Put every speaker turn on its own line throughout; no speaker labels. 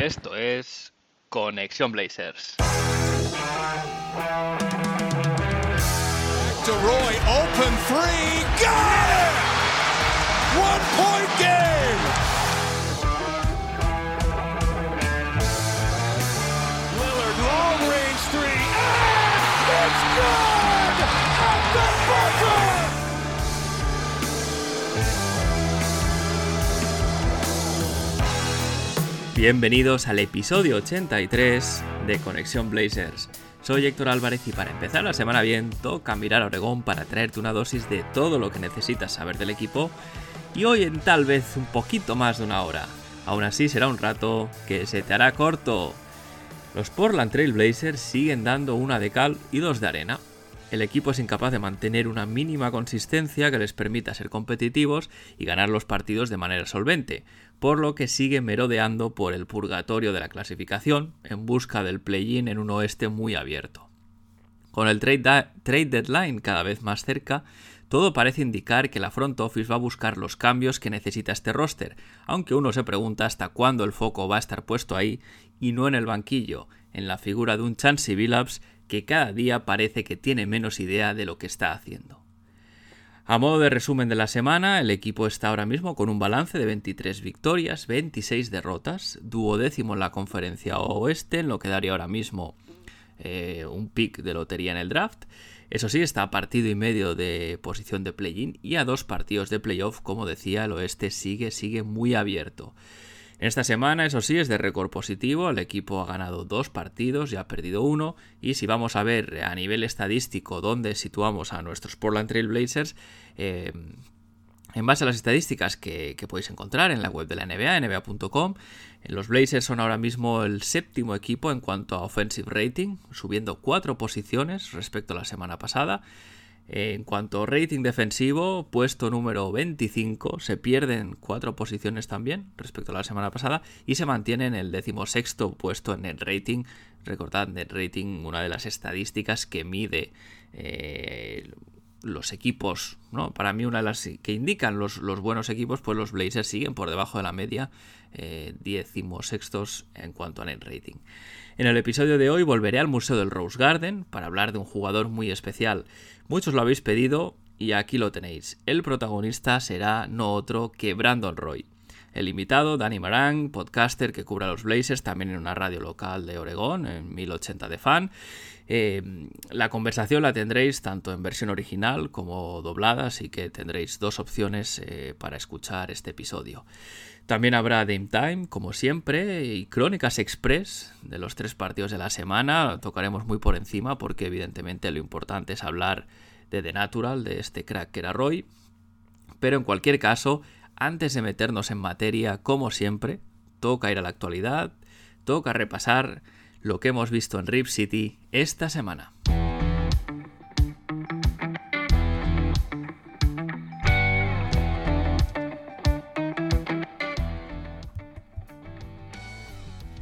Esto es Conexión Blazers.
To Roy, open three, got it! One point game! Lillard, long range three, and it's good!
Bienvenidos al episodio 83 de Conexión Blazers. Soy Héctor Álvarez y para empezar la semana bien toca mirar a Oregón para traerte una dosis de todo lo que necesitas saber del equipo y hoy en tal vez un poquito más de una hora. Aún así será un rato que se te hará corto. Los Portland Trail Blazers siguen dando una de cal y dos de arena. El equipo es incapaz de mantener una mínima consistencia que les permita ser competitivos y ganar los partidos de manera solvente, por lo que sigue merodeando por el purgatorio de la clasificación en busca del play-in en un oeste muy abierto. Con el trade, trade, deadline cada vez más cerca, todo parece indicar que la front office va a buscar los cambios que necesita este roster, aunque uno se pregunta hasta cuándo el foco va a estar puesto ahí y no en el banquillo, en la figura de un Chansey Billups que cada día parece que tiene menos idea de lo que está haciendo. A modo de resumen de la semana, el equipo está ahora mismo con un balance de 23 victorias, 26 derrotas, duodécimo en la conferencia oeste, en lo que daría ahora mismo eh, un pick de lotería en el draft. Eso sí, está a partido y medio de posición de play-in y a dos partidos de playoff, como decía, el oeste sigue, sigue muy abierto. Esta semana, eso sí, es de récord positivo. El equipo ha ganado dos partidos y ha perdido uno. Y si vamos a ver a nivel estadístico dónde situamos a nuestros Portland Trail Blazers, eh, en base a las estadísticas que, que, podéis encontrar en la web de la NBA, nba.com, los Blazers son ahora mismo el séptimo equipo en cuanto a offensive rating, subiendo cuatro posiciones respecto a la semana pasada. En cuanto a rating defensivo, puesto número 25, se pierden cuatro posiciones también respecto a la semana pasada y se mantiene en el decimosexto puesto en net rating. Recordad, net rating, una de las estadísticas que mide eh, los equipos, ¿no? Para mí una de las que indican los, los, buenos equipos, pues los Blazers siguen por debajo de la media, eh, decimosextos en cuanto a net rating. En el episodio de hoy volveré al Museo del Rose Garden para hablar de un jugador muy especial. Muchos lo habéis pedido y aquí lo tenéis. El protagonista será no otro que Brandon Roy. El invitado, Danny Marang, podcaster que cubra los Blazers, también en una radio local de Oregón, en 1080 de fan. Eh, la conversación la tendréis tanto en versión original como doblada, así que tendréis dos opciones eh, para escuchar este episodio. También habrá Dame Time, como siempre, y Crónicas Express de los tres partidos de la semana. Tocaremos muy por encima porque evidentemente lo importante es hablar de The Natural, de este crack que era Roy. Pero en cualquier caso, antes de meternos en materia, como siempre, toca ir a la actualidad, toca repasar lo que hemos visto en Rip City esta semana.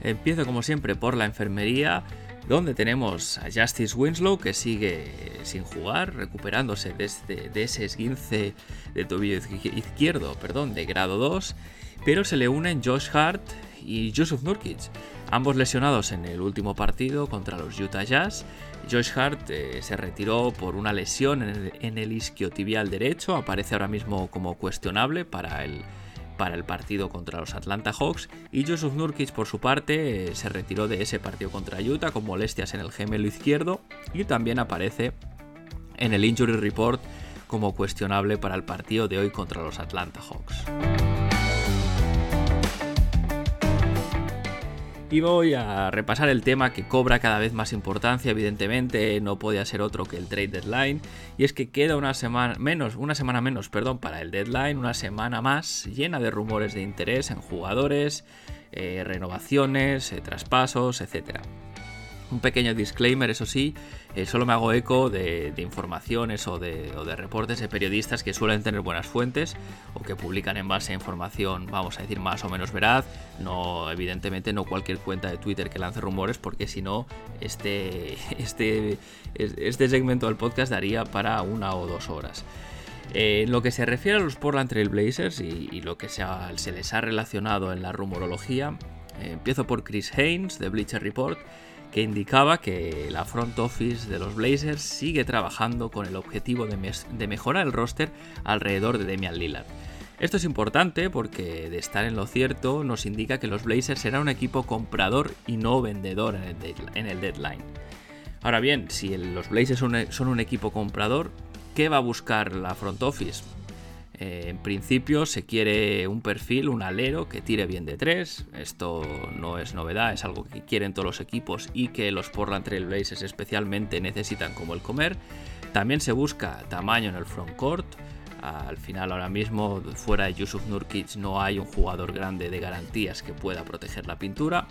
Empiezo como siempre por la enfermería, donde tenemos a Justice Winslow que sigue sin jugar, recuperándose desde de ese esguince de tobillo izquierdo, perdón, de grado 2, pero se le unen Josh Hart y Yusuf Nurkic, ambos lesionados en el último partido contra los Utah Jazz. Josh Hart eh, se retiró por una lesión en el, en el isquiotibial derecho, aparece ahora mismo como cuestionable para el para el partido contra los Atlanta Hawks y Joseph Nurkic por su parte se retiró de ese partido contra Utah con molestias en el gemelo izquierdo y también aparece en el injury report como cuestionable para el partido de hoy contra los Atlanta Hawks. Y voy a repasar el tema que cobra cada vez más importancia, evidentemente no podía ser otro que el trade deadline, y es que queda una semana menos, una semana menos, perdón, para el deadline, una semana más llena de rumores de interés en jugadores, eh, renovaciones, eh, traspasos, etcétera. Un pequeño disclaimer, eso sí, eh, solo me hago eco de, informaciones o de, reportes de periodistas que suelen tener buenas fuentes o que publican en base a información, vamos a decir, más o menos veraz. No, evidentemente, no cualquier cuenta de Twitter que lance rumores, porque si no, este, este, este segmento del podcast daría para una o dos horas. Eh, en lo que se refiere a los Portland Trail Blazers y, y lo que se, les ha relacionado en la rumorología, empiezo por Chris Haynes de Bleacher Report, que indicaba que la front office de los Blazers sigue trabajando con el objetivo de, mejorar el roster alrededor de Damian Lillard. Esto es importante porque de estar en lo cierto nos indica que los Blazers serán un equipo comprador y no vendedor en el, deadline. Ahora bien, si los Blazers son un equipo comprador, ¿qué va a buscar la front office? Eh, en principio se quiere un perfil, un alero que tire bien de tres. Esto no es novedad, es algo que quieren todos los equipos y que los Portland Trail Blazers especialmente necesitan como el comer. También se busca tamaño en el frontcourt. Al final ahora mismo fuera de Yusuf Nurkic no hay un jugador grande de garantías que pueda proteger la pintura.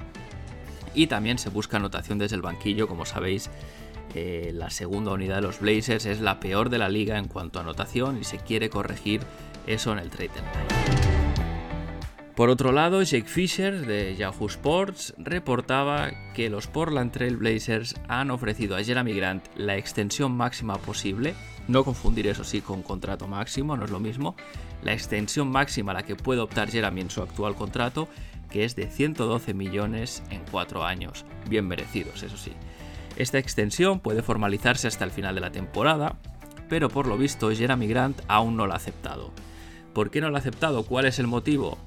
Y también se busca anotación desde el banquillo, como sabéis eh, la segunda unidad de los Blazers es la peor de la liga en cuanto a anotación y se quiere corregir eso en el trade Por otro lado, Jake Fisher de Yahoo Sports reportaba que los Portland Trail Blazers han ofrecido a Jeremy Grant la extensión máxima posible, no confundir eso sí con contrato máximo, no es lo mismo, la extensión máxima a la que puede optar Jeremy en su actual contrato, que es de 112 millones en 4 años, bien merecidos, eso sí. Esta extensión puede formalizarse hasta el final de la temporada, pero por lo visto Jeremy Grant aún no la ha aceptado. ¿Por qué no lo ha aceptado? ¿Cuál es el motivo?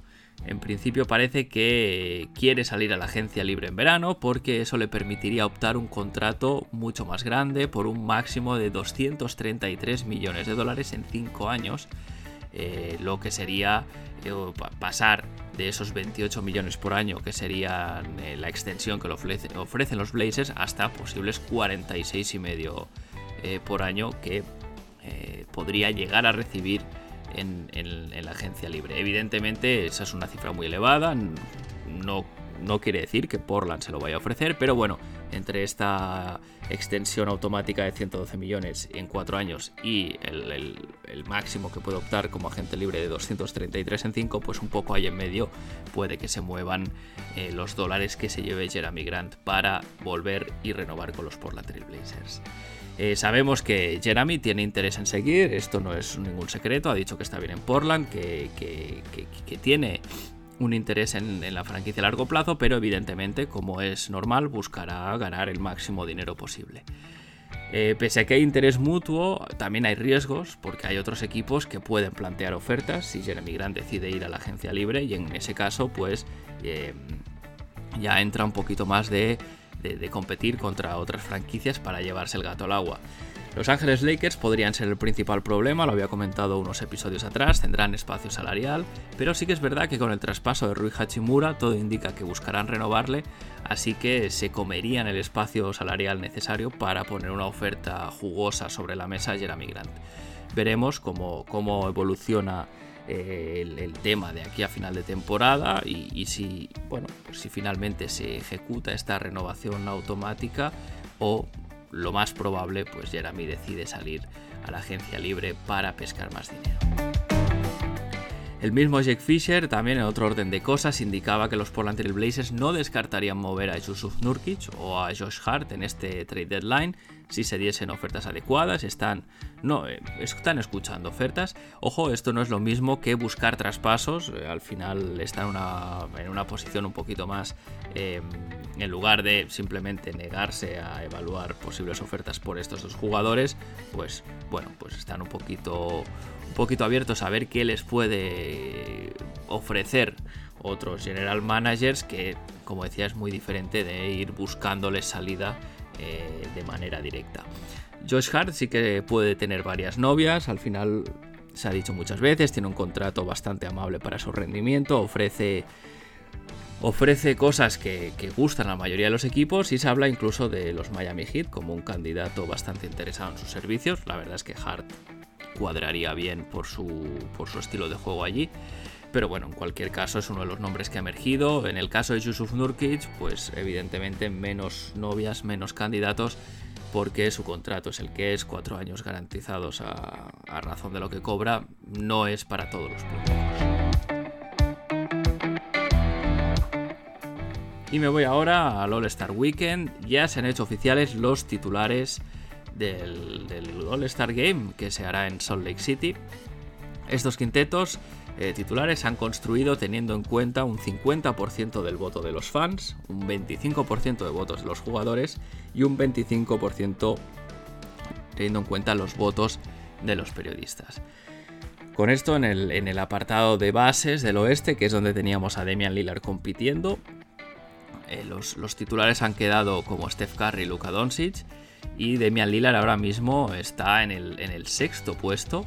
En principio parece que quiere salir a la agencia libre en verano porque eso le permitiría optar un contrato mucho más grande por un máximo de 233 millones de dólares en 5 años, eh, lo que sería eh, pasar de esos 28 millones por año que sería eh, la extensión que le ofrecen los Blazers hasta posibles 46 y medio por año que podría llegar a recibir en, en, la agencia libre. Evidentemente esa es una cifra muy elevada, no no quiere decir que Portland se lo vaya a ofrecer, pero bueno, entre esta extensión automática de 112 millones en 4 años y el, máximo que puede optar como agente libre de 233 en 5, pues un poco ahí en medio puede que se muevan eh, los dólares que se lleve Jeremy Grant para volver y renovar con los Portland Trail Blazers. Eh, sabemos que Jeremy tiene interés en seguir, esto no es ningún secreto, ha dicho que está bien en Portland, que, que tiene un interés en, la franquicia a largo plazo, pero evidentemente, como es normal, buscará ganar el máximo dinero posible. Eh, pese a que hay interés mutuo, también hay riesgos, porque hay otros equipos que pueden plantear ofertas si Jeremy Grant decide ir a la agencia libre, y en ese caso, pues eh, ya entra un poquito más de competir contra otras franquicias para llevarse el gato al agua. Los Ángeles Lakers podrían ser el principal problema, lo había comentado unos episodios atrás, tendrán espacio salarial, pero sí que es verdad que con el traspaso de Rui Hachimura todo indica que buscarán renovarle, así que se comerían el espacio salarial necesario para poner una oferta jugosa sobre la mesa a Jeremy Grant. Veremos cómo, cómo evoluciona eh, el, tema de aquí a final de temporada y, si, bueno, pues si finalmente se ejecuta esta renovación automática o lo más probable, pues Jeremy decide salir a la agencia libre para pescar más dinero. El mismo Jake Fisher, también en otro orden de cosas, indicaba que los Portland Trail Blazers no descartarían mover a Yusuf Nurkic o a Josh Hart en este trade deadline si se diesen ofertas adecuadas. Están, no, eh, están escuchando ofertas. Ojo, esto no es lo mismo que buscar traspasos. Eh, al final están en una, en una posición un poquito más, em, en lugar de simplemente negarse a evaluar posibles ofertas por estos dos jugadores, pues bueno, pues están un poquito un poquito abiertos a ver qué les puede ofrecer otros general managers que, como decía, es muy diferente de ir buscándoles salida eh, de manera directa. Josh Hart sí que puede tener varias novias, al final se ha dicho muchas veces, tiene un contrato bastante amable para su rendimiento, ofrece ofrece cosas que, gustan a la mayoría de los equipos y se habla incluso de los Miami Heat como un candidato bastante interesado en sus servicios. La verdad es que Hart cuadraría bien por su, por su estilo de juego allí. Pero bueno, en cualquier caso es uno de los nombres que ha emergido. En el caso de Yusuf Nurkic, pues evidentemente menos novias, menos candidatos, porque su contrato es el que es, cuatro años garantizados a, razón de lo que cobra, no es para todos los públicos. Y me voy ahora al All Star Weekend. Ya se han hecho oficiales los titulares del, All-Star Game que se hará en Salt Lake City. Estos quintetos eh, titulares se han construido teniendo en cuenta un 50% del voto de los fans, un 25% de votos de los jugadores y un 25% teniendo en cuenta los votos de los periodistas. Con esto en el, en el apartado de bases del oeste, que es donde teníamos a Demian Lillard compitiendo, eh, los, titulares han quedado como Steph Curry y Luka Doncic. Y Demian Lillard ahora mismo está en el, en el sexto puesto.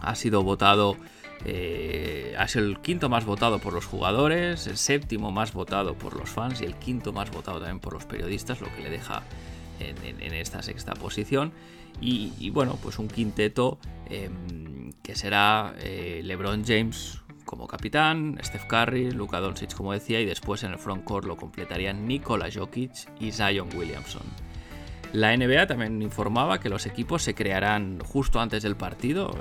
Ha sido votado. Eh, sido el quinto más votado por los jugadores, el séptimo más votado por los fans y el quinto más votado también por los periodistas, lo que le deja en, esta sexta posición. Y, bueno, pues un quinteto em, que será eh, LeBron James como capitán, Steph Curry, Luka Doncic como decía, y después en el frontcourt lo completarían Nikola Jokic y Zion Williamson. La NBA también informaba que los equipos se crearán justo antes del partido,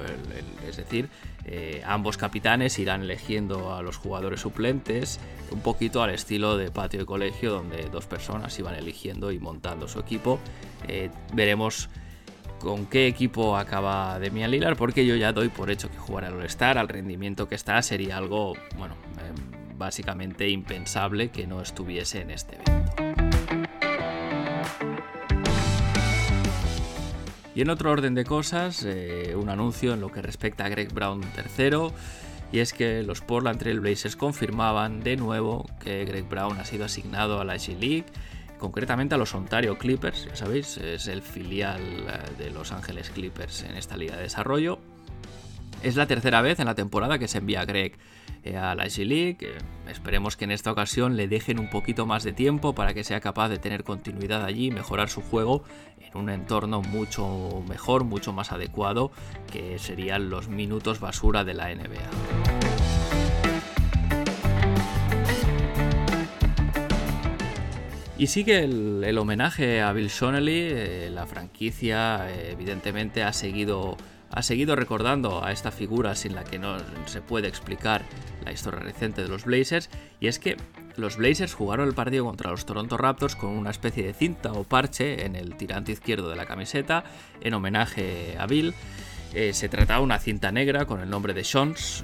es decir, eh, ambos capitanes irán eligiendo a los jugadores suplentes, un poquito al estilo de patio de colegio donde dos personas iban eligiendo y montando su equipo. Eh, veremos con qué equipo acaba Demian Lillard, porque yo ya doy por hecho que jugar al All-Star, al rendimiento que está, sería algo, bueno, em, básicamente impensable que no estuviese en este evento. Y en otro orden de cosas, eh, un anuncio en lo que respecta a Greg Brown III, y es que los Portland Trail Blazers confirmaban de nuevo que Greg Brown ha sido asignado a la G-League concretamente a los Ontario Clippers, ya sabéis, es el filial eh, de Los Ángeles Clippers en esta liga de desarrollo. Es la tercera vez en la temporada que se envía a Greg eh, a la G-League. esperemos que en esta ocasión le dejen un poquito más de tiempo para que sea capaz de tener continuidad allí y mejorar su juego en un entorno mucho mejor, mucho más adecuado, que serían los minutos basura de la NBA. Y sigue el, homenaje a Bill Shonely, eh, la franquicia eh, evidentemente ha seguido, ha seguido recordando a esta figura sin la que no se puede explicar la historia reciente de los Blazers, y es que los Blazers jugaron el partido contra los Toronto Raptors con una especie de cinta o parche en el tirante izquierdo de la camiseta en homenaje a Bill. Eh, se trataba de una cinta negra con el nombre de Shons,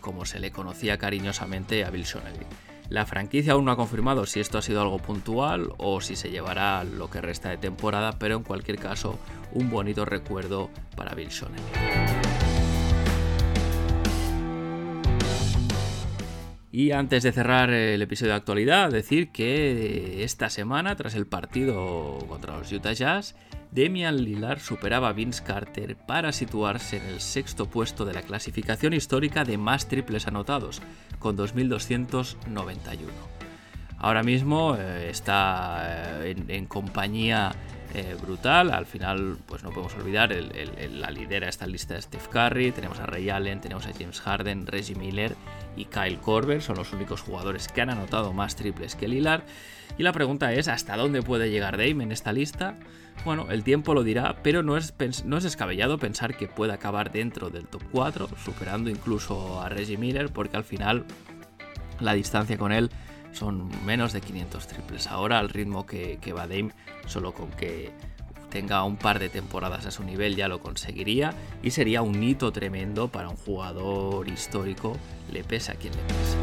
como se le conocía cariñosamente a Bill Shonely. La franquicia aún no ha confirmado si esto ha sido algo puntual o si se llevará lo que resta de temporada, pero en cualquier caso, un bonito recuerdo para Bill Shoney. Y antes de cerrar el episodio de actualidad, decir que esta semana, tras el partido contra los Utah Jazz, Demian Lillard superaba a Vince Carter para situarse en el sexto puesto de la clasificación histórica de más triples anotados, con 2.291. Ahora mismo eh, está eh, en, compañía eh, brutal. Al final, pues no podemos olvidar, la lidera esta lista de Steph Curry. Tenemos a Ray Allen, tenemos a James Harden, Reggie Miller y Kyle Korver. Son los únicos jugadores que han anotado más triples que Lillard. Y la pregunta es, ¿hasta dónde puede llegar Dame en esta lista? Bueno, el tiempo lo dirá, pero no es, no es descabellado pensar que puede acabar dentro del top 4, superando incluso a Reggie Miller, porque al final la distancia con él son menos de 500 triples. Ahora al ritmo que, que va Dame, solo con que tenga un par de temporadas a su nivel ya lo conseguiría y sería un hito tremendo para un jugador histórico, le pesa a quien le pesa.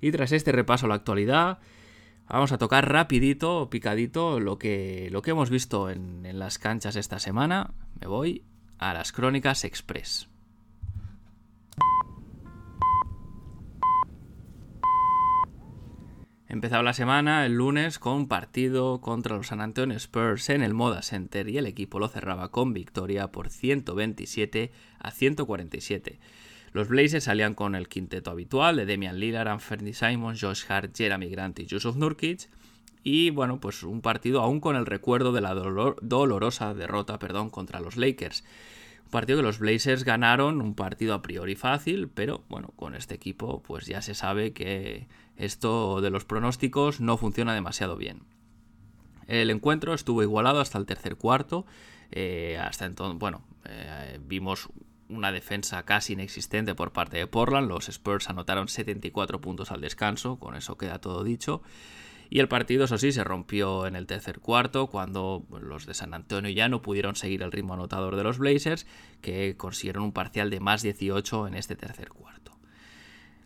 Y tras este repaso a la actualidad, Vamos a tocar rapidito, picadito, lo que, lo que hemos visto en, en las canchas esta semana. Me voy a las Crónicas Express. Empezaba la semana el lunes con un partido contra los San Antonio Spurs en el Moda Center y el equipo lo cerraba con victoria por 127 a 147. Los Blazers salían con el quinteto habitual de Demian Lillard, Anthony Simons, Josh Hart, Jeremy Grant y Yusuf Nurkic. Y bueno, pues un partido aún con el recuerdo de la dolorosa derrota perdón, contra los Lakers. Un partido que los Blazers ganaron, un partido a priori fácil, pero bueno, con este equipo pues ya se sabe que esto de los pronósticos no funciona demasiado bien. El encuentro estuvo igualado hasta el tercer cuarto. Eh, hasta entonces, bueno, eh, vimos una defensa casi inexistente por parte de Portland. Los Spurs anotaron 74 puntos al descanso, con eso queda todo dicho. Y el partido, eso sí, se rompió en el tercer cuarto cuando los de San Antonio ya no pudieron seguir el ritmo anotador de los Blazers, que consiguieron un parcial de más 18 en este tercer cuarto.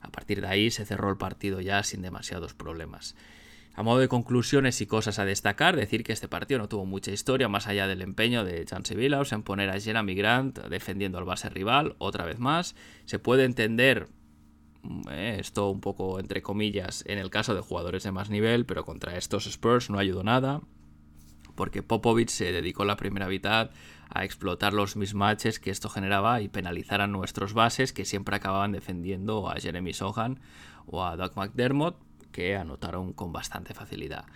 A partir de ahí se cerró el partido ya sin demasiados problemas. A modo de conclusiones y cosas a destacar, decir que este partido no tuvo mucha historia más allá del empeño de Chance Billups en poner a Jeremy Grant defendiendo al base rival otra vez más. Se puede entender eh, esto un poco entre comillas en el caso de jugadores de más nivel, pero contra estos Spurs no ayudó nada, porque Popovich se dedicó la primera mitad a explotar los mismatches que esto generaba y penalizar a nuestros bases que siempre acababan defendiendo a Jeremy Sohan o a Doug McDermott, que anotaron con bastante facilidad.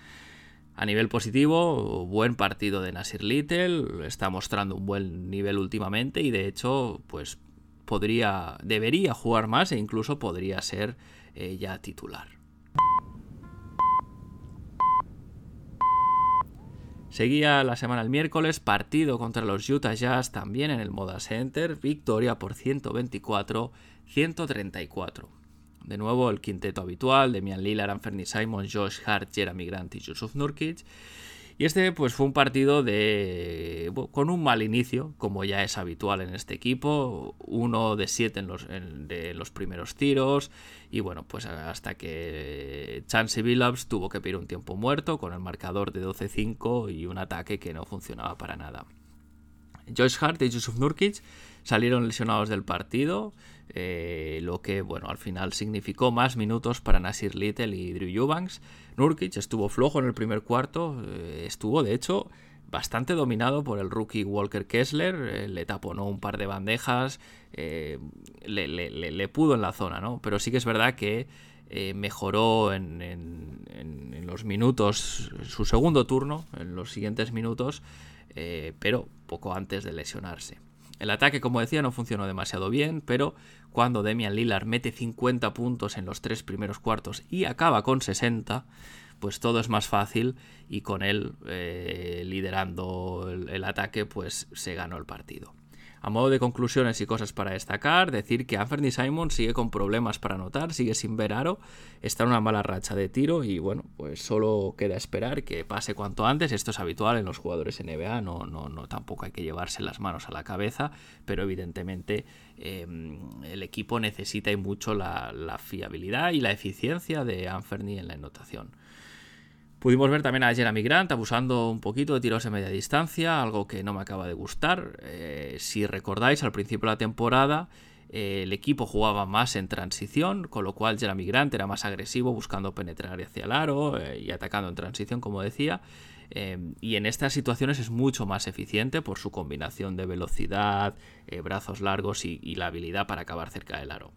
A nivel positivo, buen partido de Nasir Little, está mostrando un buen nivel últimamente y de hecho, pues podría, debería jugar más e incluso podría ser eh, ya titular. Seguía la semana el miércoles, partido contra los Utah Jazz también en el Moda Center, victoria por 124-134. De nuevo el quinteto habitual, Demian Lillard, Anthony Simon, Josh Hart, Jeremy Grant y Yusuf Nurkic. Y este pues fue un partido de con un mal inicio, como ya es habitual en este equipo, uno de siete en los, de los primeros tiros y bueno, pues hasta que Chance Billups tuvo que pedir un tiempo muerto con el marcador de 12-5 y un ataque que no funcionaba para nada. Josh Hart y Yusuf Nurkic salieron lesionados del partido, eh, lo que bueno al final significó más minutos para Nasir Little y Drew Eubanks. Nurkic estuvo flojo en el primer cuarto, eh, estuvo de hecho bastante dominado por el rookie Walker Kessler, eh, le taponó un par de bandejas, le, pudo en la zona, ¿no? Pero sí que es verdad que mejoró en, en, los minutos, su segundo turno, en los siguientes minutos, pero poco antes de lesionarse. El ataque, como decía, no funcionó demasiado bien, pero cuando Demian Lillard mete 50 puntos en los tres primeros cuartos y acaba con 60, pues todo es más fácil y con él eh, liderando el, ataque, pues se ganó el partido. A modo de conclusiones y cosas para destacar, decir que Anthony Simon sigue con problemas para anotar, sigue sin ver aro, está en una mala racha de tiro y bueno, pues solo queda esperar que pase cuanto antes. Esto es habitual en los jugadores NBA, no, no, tampoco hay que llevarse las manos a la cabeza, pero evidentemente em, el equipo necesita y mucho la, la, fiabilidad y la eficiencia de Anthony en la anotación. Pudimos ver también a Jeremy Grant abusando un poquito de tiros de media distancia, algo que no me acaba de gustar. Eh, si recordáis, al principio de la temporada eh, el equipo jugaba más en transición, con lo cual Jeremy Grant era más agresivo buscando penetrar hacia el aro eh, y atacando en transición, como decía. y en estas situaciones es mucho más eficiente por su combinación de velocidad, brazos largos y, y la habilidad para acabar cerca del aro.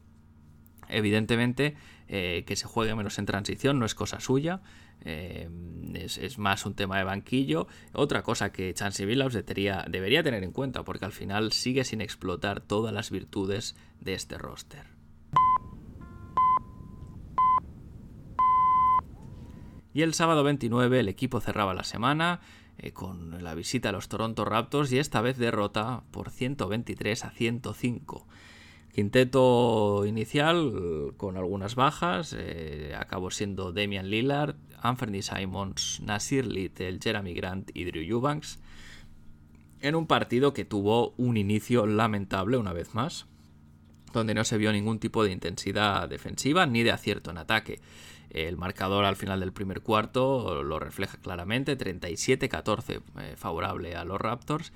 Evidentemente, que se juegue menos en transición no es cosa suya. Eh, es, más un tema de banquillo. Otra cosa que Chansey Billups debería, debería tener en cuenta, porque al final sigue sin explotar todas las virtudes de este roster. Y el sábado 29 el equipo cerraba la semana eh, con la visita a los Toronto Raptors y esta vez derrota por 123 a 105. Quinteto inicial con algunas bajas, eh, acabó siendo Damian Lillard, Anthony Simons, Nasir Little, Jeremy Grant y Drew Eubanks, en un partido que tuvo un inicio lamentable una vez más, donde no se vio ningún tipo de intensidad defensiva ni de acierto en ataque. El marcador al final del primer cuarto lo refleja claramente, 37-14 eh, favorable a los Raptors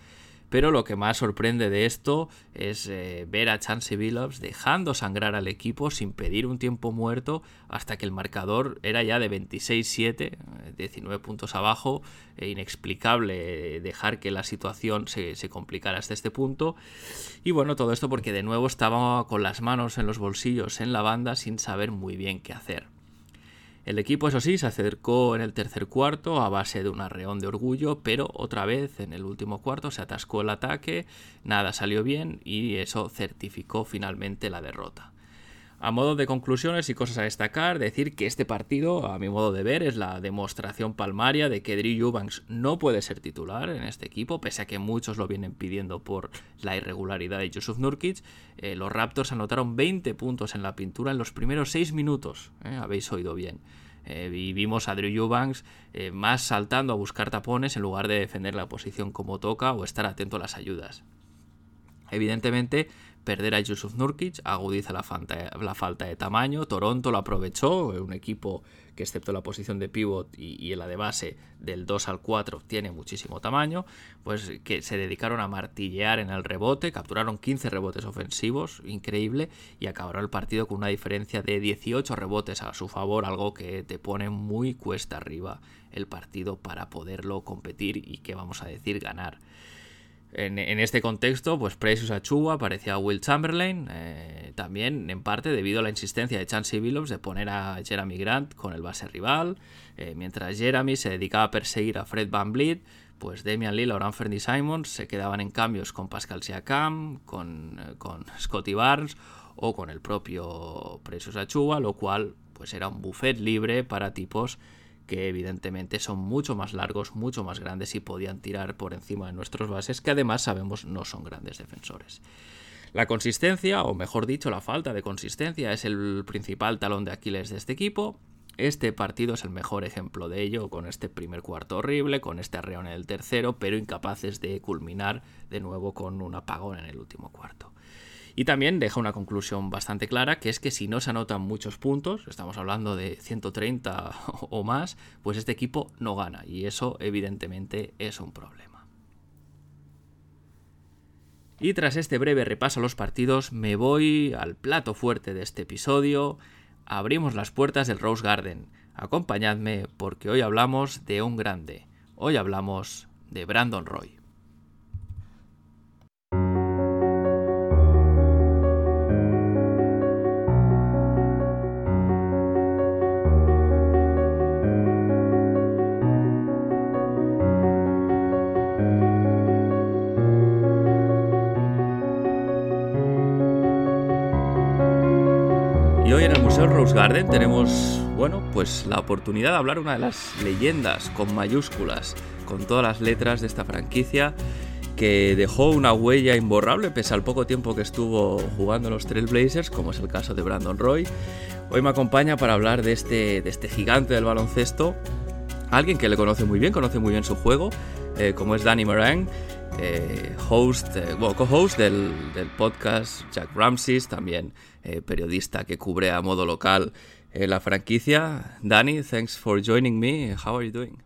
pero lo que más sorprende de esto es eh, ver a Chance Billups dejando sangrar al equipo sin pedir un tiempo muerto hasta que el marcador era ya de 26-7, 19 eh, puntos abajo. E inexplicable dejar que la situación se, se complicara hasta este punto. Y bueno, todo esto porque de nuevo estaba con las manos en los bolsillos en la banda sin saber muy bien qué hacer. El equipo, eso sí, se acercó en el tercer cuarto a base de un arreón de orgullo, pero otra vez en el último cuarto se atascó el ataque, nada salió bien y eso certificó finalmente la derrota. A modo de conclusiones y cosas a destacar, decir que este partido, a mi modo de ver, es la demostración palmaria de que Drew Eubanks no puede ser titular en este equipo, pese a que muchos lo vienen pidiendo por la irregularidad de Yusuf Nurkic. Eh, los Raptors anotaron 20 puntos en la pintura en los primeros 6 minutos, eh, habéis oído bien. Eh, y vimos a Drew Eubanks más saltando a buscar tapones en lugar de defender la posición como toca o estar atento a las ayudas. Evidentemente, perder a Yusuf Nurkic agudiza la falta, de tamaño. Toronto lo aprovechó, un equipo que excepto la posición de pivot y, la de base del 2 al 4 tiene muchísimo tamaño, pues que se dedicaron a martillear en el rebote, capturaron 15 rebotes ofensivos, increíble, y acabaron el partido con una diferencia de 18 rebotes a su favor, algo que te pone muy cuesta arriba el partido para poderlo competir y que vamos a decir ganar. En, este contexto, pues Precious Achua parecía a Will Chamberlain, eh, también en parte debido a la insistencia de Chansey Billups de poner a Jeremy Grant con el base rival, eh, mientras Jeremy se dedicaba a perseguir a Fred Van Vliet, pues Damian Lillard o Anthony Simons se quedaban en cambios con Pascal Siakam, con, eh, con Scotty Barnes o con el propio Precious Achua, lo cual pues era un buffet libre para tipos que evidentemente son mucho más largos, mucho más grandes y podían tirar por encima de nuestros bases, que además sabemos no son grandes defensores. La consistencia, o mejor dicho, la falta de consistencia, es el principal talón de Aquiles de este equipo. Este partido es el mejor ejemplo de ello, con este primer cuarto horrible, con este arreón en el tercero, pero incapaces de culminar de nuevo con un apagón en el último cuarto. Y también deja una conclusión bastante clara, que es que si no se anotan muchos puntos, estamos hablando de 130 o más, pues este equipo no gana. Y eso evidentemente es un problema. Y tras este breve repaso a los partidos, me voy al plato fuerte de este episodio. Abrimos las puertas del Rose Garden. Acompañadme porque hoy hablamos de un grande. Hoy hablamos de Brandon Roy. Rose Garden tenemos, bueno, pues la oportunidad de hablar una de las leyendas con mayúsculas, con todas las letras de esta franquicia que dejó una huella imborrable pese al poco tiempo que estuvo jugando en los Trailblazers, como es el caso de Brandon Roy. Hoy me acompaña para hablar de este, de este gigante del baloncesto, alguien que le conoce muy bien, conoce muy bien su juego, eh, como es Danny Moran, eh, host, eh, co-host del, podcast Jack Ramses, también eh, periodista que cubre a modo local la franquicia. Danny, thanks for joining me. How are you doing?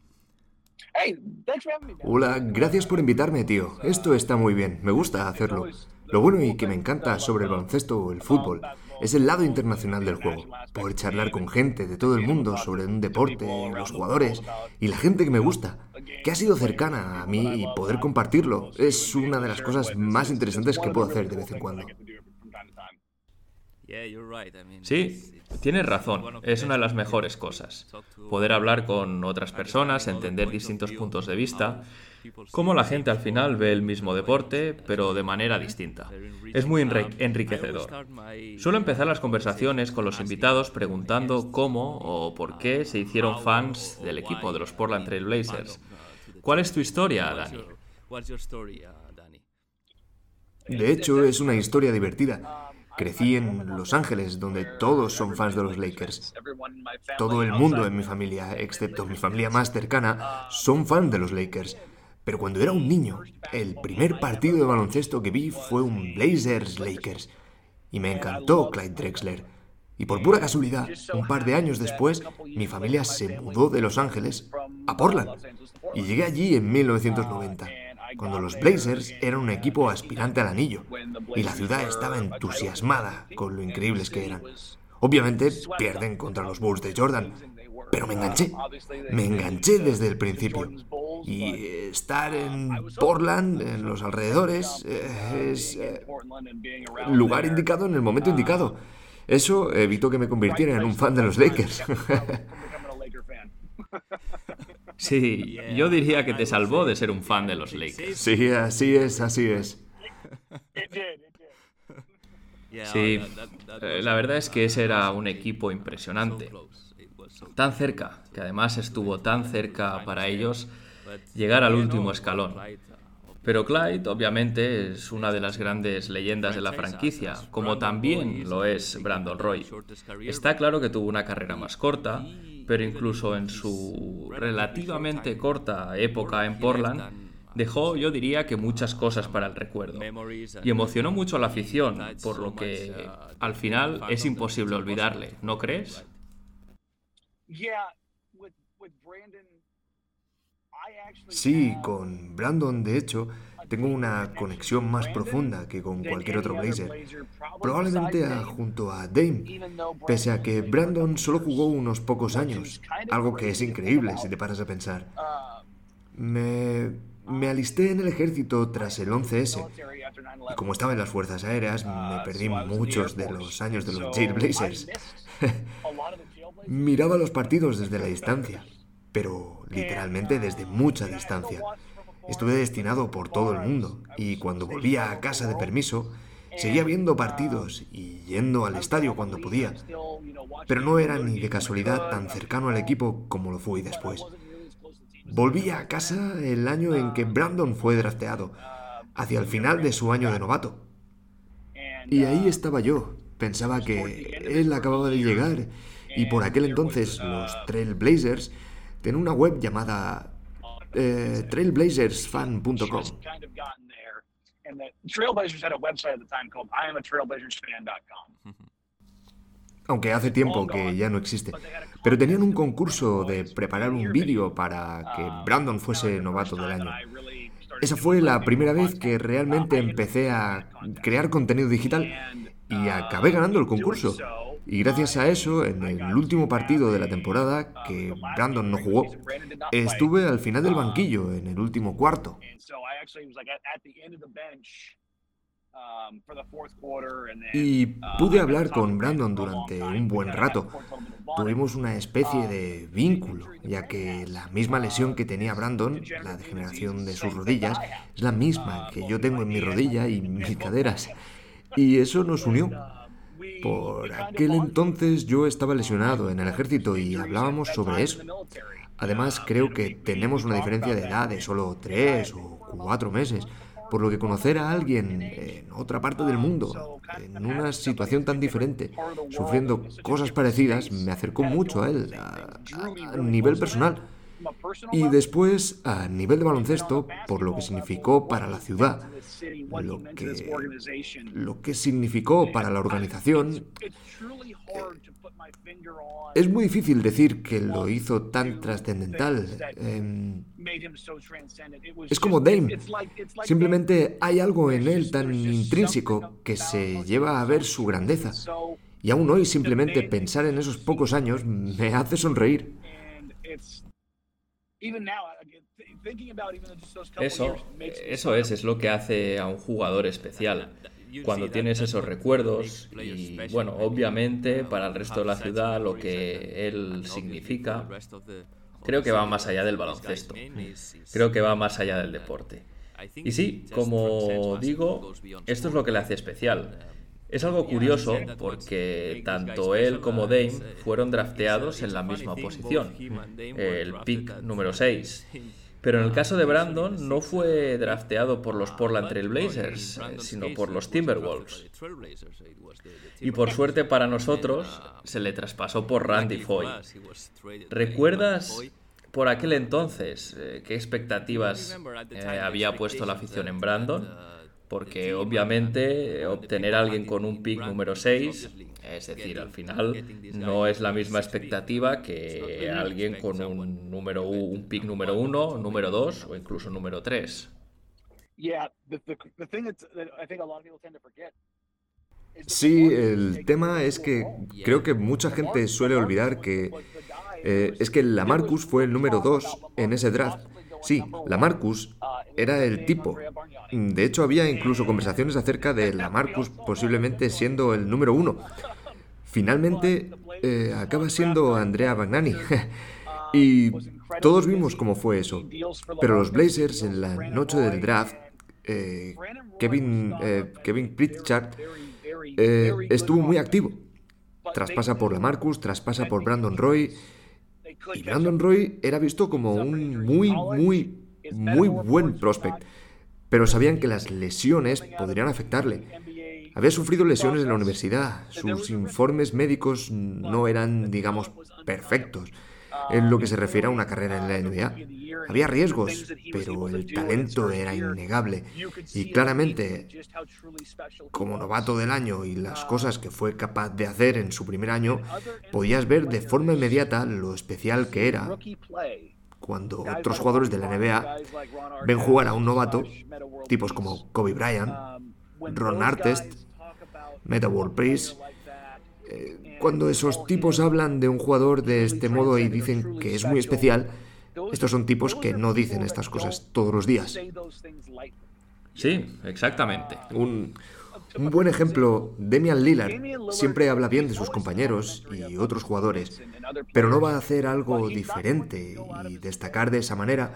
Hola, gracias por invitarme, tío. Esto está muy bien, me gusta hacerlo. Lo bueno y que me encanta sobre el baloncesto o el fútbol es el lado internacional del juego. Poder charlar con gente de todo el mundo sobre un deporte, los jugadores y la gente que me gusta, que ha sido cercana a mí y poder compartirlo es una de las cosas más interesantes que puedo hacer de vez en cuando.
Sí, tienes razón, es una de las mejores cosas. Poder hablar con otras personas, entender distintos puntos de vista, cómo la gente al final ve el mismo deporte, pero de manera distinta. Es muy enriquecedor. Suelo empezar las conversaciones con los invitados preguntando cómo o por qué se hicieron fans del equipo de los Portland Trail Blazers. ¿Cuál es tu historia, Dani?
De hecho, es una historia divertida. Crecí en Los Ángeles, donde todos son fans de los Lakers. Todo el mundo en mi familia, excepto mi familia más cercana, son fans de los Lakers. Pero cuando era un niño, el primer partido de baloncesto que vi fue un Blazers Lakers. Y me encantó Clyde Drexler. Y por pura casualidad, un par de años después, mi familia se mudó de Los Ángeles a Portland. Y llegué allí en 1990, cuando los Blazers eran un equipo aspirante al anillo. Y la ciudad estaba entusiasmada con lo increíbles que eran. Obviamente pierden contra los Bulls de Jordan, pero me enganché. Me enganché desde el principio. Y estar en Portland, en los alrededores, eh, es eh, lugar indicado en el momento indicado. Eso evitó que me convirtiera en un fan de los Lakers.
Sí, yo diría que te salvó de ser un fan de los Lakers.
Sí, así es, así es.
Sí, eh, la verdad es que ese era un equipo impresionante. Tan cerca, que además estuvo tan cerca para ellos llegar al último escalón. Pero Clyde, obviamente, es una de las grandes leyendas de la franquicia, como también lo es Brandon Roy. Está claro que tuvo una carrera más corta, pero incluso en su relativamente corta época en Portland, dejó, yo diría que muchas cosas para el recuerdo. Y emocionó mucho a la afición, por lo que al final es imposible olvidarle, ¿no crees?
Sí, con Brandon, de hecho, tengo una conexión más profunda que con cualquier otro Blazer. Probablemente junto a Dame, pese a que Brandon solo jugó unos pocos años, algo que es increíble si te paras a pensar. Me, me alisté en el ejército tras el 11S, y como estaba en las Fuerzas Aéreas, me perdí muchos de los años de los Jailblazers. Miraba los partidos desde la distancia pero literalmente desde mucha distancia. Estuve destinado por todo el mundo y cuando volvía a casa de permiso, seguía viendo partidos y yendo al estadio cuando podía, pero no era ni de casualidad tan cercano al equipo como lo fui después. Volví a casa el año en que Brandon fue drafteado, hacia el final de su año de novato. Y ahí estaba yo. Pensaba que él acababa de llegar y por aquel entonces los Trailblazers tiene una web llamada eh, trailblazersfan.com. Aunque hace tiempo que ya no existe. Pero tenían un concurso de preparar un vídeo para que Brandon fuese novato del año. Esa fue la primera vez que realmente empecé a crear contenido digital y acabé ganando el concurso. Y gracias a eso, en el último partido de la temporada, que Brandon no jugó, estuve al final del banquillo, en el último cuarto. Y pude hablar con Brandon durante un buen rato. Tuvimos una especie de vínculo, ya que la misma lesión que tenía Brandon, la degeneración de sus rodillas, es la misma que yo tengo en mi rodilla y mis caderas. Y eso nos unió. Por aquel entonces yo estaba lesionado en el ejército y hablábamos sobre eso. Además, creo que tenemos una diferencia de edad de solo tres o cuatro meses, por lo que conocer a alguien en otra parte del mundo, en una situación tan diferente, sufriendo cosas parecidas, me acercó mucho a él, a, nivel personal. Y después, a nivel de baloncesto, por lo que significó para la ciudad, lo que, lo que significó para la organización, es muy difícil decir que lo hizo tan trascendental. Em, es como Dame. Simplemente hay algo en él tan intrínseco que se lleva a ver su grandeza. Y aún hoy simplemente pensar en esos pocos años me hace sonreír.
Eso, eso es, es lo que hace a un jugador especial. Cuando tienes esos recuerdos y, bueno, obviamente para el resto de la ciudad lo que él significa, creo que va más allá del baloncesto. Creo que va más allá del deporte. Y sí, como digo, esto es lo que le hace especial. Es algo curioso porque tanto él como Dame fueron drafteados en la misma posición, el pick número 6. Pero en el caso de Brandon no fue drafteado por los Portland Trail Blazers, eh, sino por los Timberwolves. Y por suerte para nosotros, se le traspasó por Randy Foy. ¿Recuerdas por aquel entonces eh, qué expectativas eh, había puesto la afición en Brandon? Porque obviamente obtener a alguien con un pick número 6, es decir, al final no es la misma expectativa que alguien con un número un pick número 1, número 2 o incluso número 3.
Sí, el tema es que creo que mucha gente suele olvidar que eh, es que la Marcus fue el número 2 en ese draft. Sí, la Marcus era el tipo. De hecho, había incluso conversaciones acerca de la Marcus posiblemente siendo el número uno. Finalmente, eh, acaba siendo Andrea Bagnani. y todos vimos cómo fue eso. Pero los Blazers en la noche del draft, eh, Kevin, eh, Kevin Pritchard estuvo muy activo. Traspasa por la Marcus, traspasa por Brandon Roy. Y Brandon Roy era visto como un muy, muy muy buen prospect, pero sabían que las lesiones podrían afectarle. Había sufrido lesiones en la universidad, sus informes médicos no eran, digamos, perfectos. En lo que se refiere a una carrera en la NBA. Había riesgos, pero el talento era innegable. Y claramente, como novato del año y las cosas que fue capaz de hacer en su primer año, podías ver de forma inmediata lo especial que era cuando otros jugadores de la NBA ven jugar a un novato, tipos como Kobe Bryant, Ron Artest, Meta World Peace, cuando esos tipos hablan de un jugador de este modo y dicen que es muy especial, estos son tipos que no dicen estas cosas todos los días.
Sí, exactamente.
Un, un buen ejemplo, Demian Lillard siempre habla bien de sus compañeros y otros jugadores, pero no va a hacer algo diferente y destacar de esa manera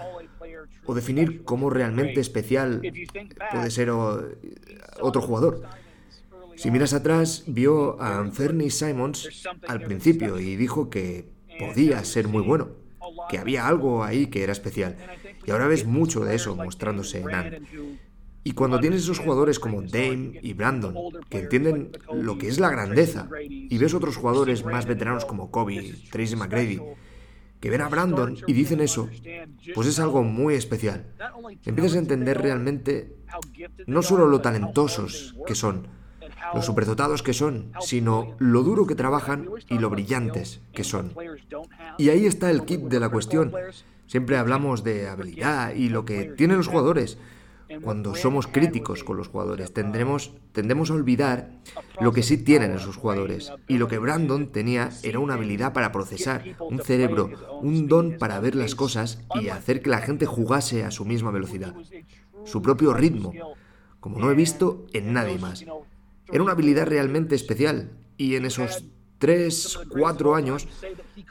o definir cómo realmente especial puede ser otro jugador. Si miras atrás, vio a Anthony Simons al principio y dijo que podía ser muy bueno, que había algo ahí que era especial. Y ahora ves mucho de eso mostrándose en Ant. Y cuando tienes esos jugadores como Dame y Brandon, que entienden lo que es la grandeza, y ves otros jugadores más veteranos como Kobe, Tracy McGrady, que ven a Brandon y dicen eso, pues es algo muy especial. Empiezas a entender realmente no solo lo talentosos que son, lo superdotados que son, sino lo duro que trabajan y lo brillantes que son. Y ahí está el kit de la cuestión. Siempre hablamos de habilidad y lo que tienen los jugadores, cuando somos críticos con los jugadores, tendremos, tendemos a olvidar lo que sí tienen esos jugadores. Y lo que Brandon tenía era una habilidad para procesar, un cerebro, un don para ver las cosas y hacer que la gente jugase a su misma velocidad, su propio ritmo, como no he visto en nadie más. Era una habilidad realmente especial y en esos tres, cuatro años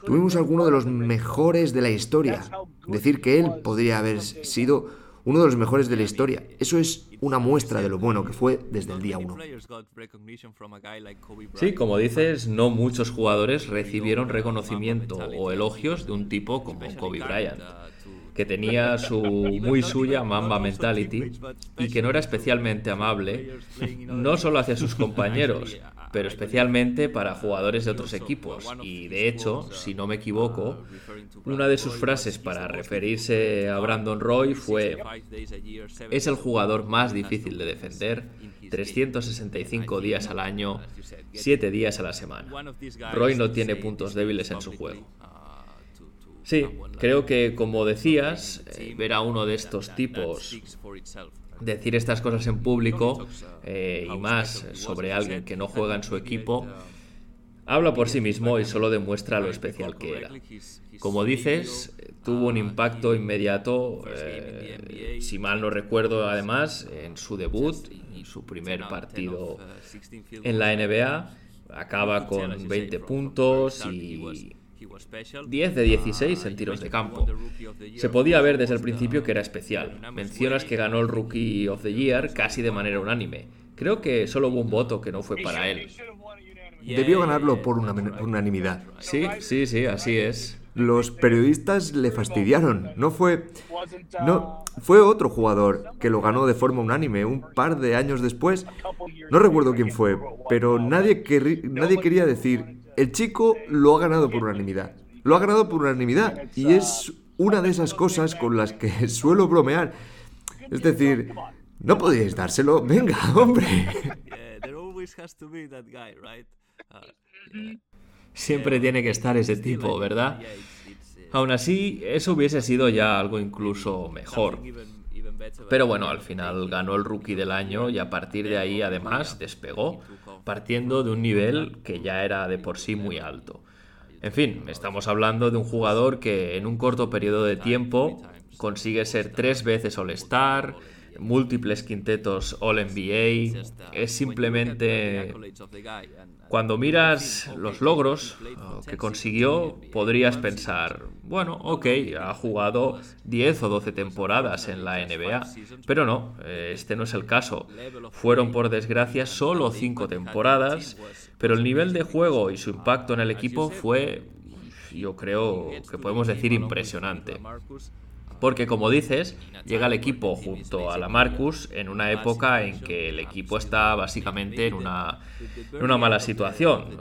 tuvimos alguno de los mejores de la historia. Decir que él podría haber sido uno de los mejores de la historia. Eso es una muestra de lo bueno que fue desde el día uno.
Sí, como dices, no muchos jugadores recibieron reconocimiento o elogios de un tipo como Kobe Bryant que tenía su muy suya Mamba Mentality y que no era especialmente amable, no solo hacia sus compañeros, pero especialmente para jugadores de otros equipos. Y de hecho, si no me equivoco, una de sus frases para referirse a Brandon Roy fue, es el jugador más difícil de defender, 365 días al año, 7 días a la semana. Roy no tiene puntos débiles en su juego. Sí, creo que como decías, eh, ver a uno de estos tipos decir estas cosas en público eh, y más sobre alguien que no juega en su equipo, habla por sí mismo y solo demuestra lo especial que era. Como dices, tuvo un impacto inmediato, eh, si mal no recuerdo además, en su debut, su primer partido en la NBA, acaba con 20 puntos y 10 de 16 en tiros de campo. Se podía ver desde el principio que era especial. Mencionas que ganó el Rookie of the Year casi de manera unánime. Creo que solo hubo un voto que no fue para él.
Debió ganarlo por una unanimidad.
Sí, sí, sí, así es.
Los periodistas le fastidiaron. No fue. No. Fue otro jugador que lo ganó de forma unánime un par de años después. No recuerdo quién fue, pero nadie, nadie quería decir el chico lo ha ganado por unanimidad. Lo ha ganado por unanimidad. Y es una de esas cosas con las que suelo bromear. Es decir, no podíais dárselo. Venga, hombre.
Siempre tiene que estar ese tipo, ¿verdad? Aún así, eso hubiese sido ya algo incluso mejor. Pero bueno, al final ganó el rookie del año y a partir de ahí además despegó, partiendo de un nivel que ya era de por sí muy alto. En fin, estamos hablando de un jugador que en un corto periodo de tiempo consigue ser tres veces All-Star, múltiples quintetos All-NBA, es simplemente cuando miras los logros que consiguió, podrías pensar, bueno, ok, ha jugado 10 o 12 temporadas en la NBA, pero no, este no es el caso. Fueron, por desgracia, solo 5 temporadas, pero el nivel de juego y su impacto en el equipo fue, yo creo que podemos decir, impresionante. Porque como dices, llega el equipo junto a la Marcus en una época en que el equipo está básicamente en una, en una mala situación.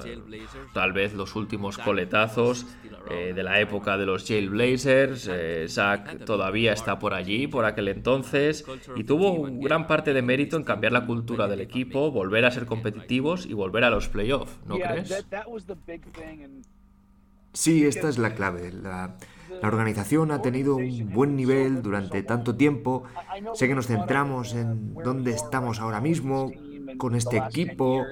Tal vez los últimos coletazos eh, de la época de los Jailblazers, eh, Zach todavía está por allí, por aquel entonces, y tuvo gran parte de mérito en cambiar la cultura del equipo, volver a ser competitivos y volver a los playoffs, ¿no crees?
Sí, esta es la clave. La, la organización ha tenido un buen nivel durante tanto tiempo. Sé que nos centramos en dónde estamos ahora mismo con este equipo.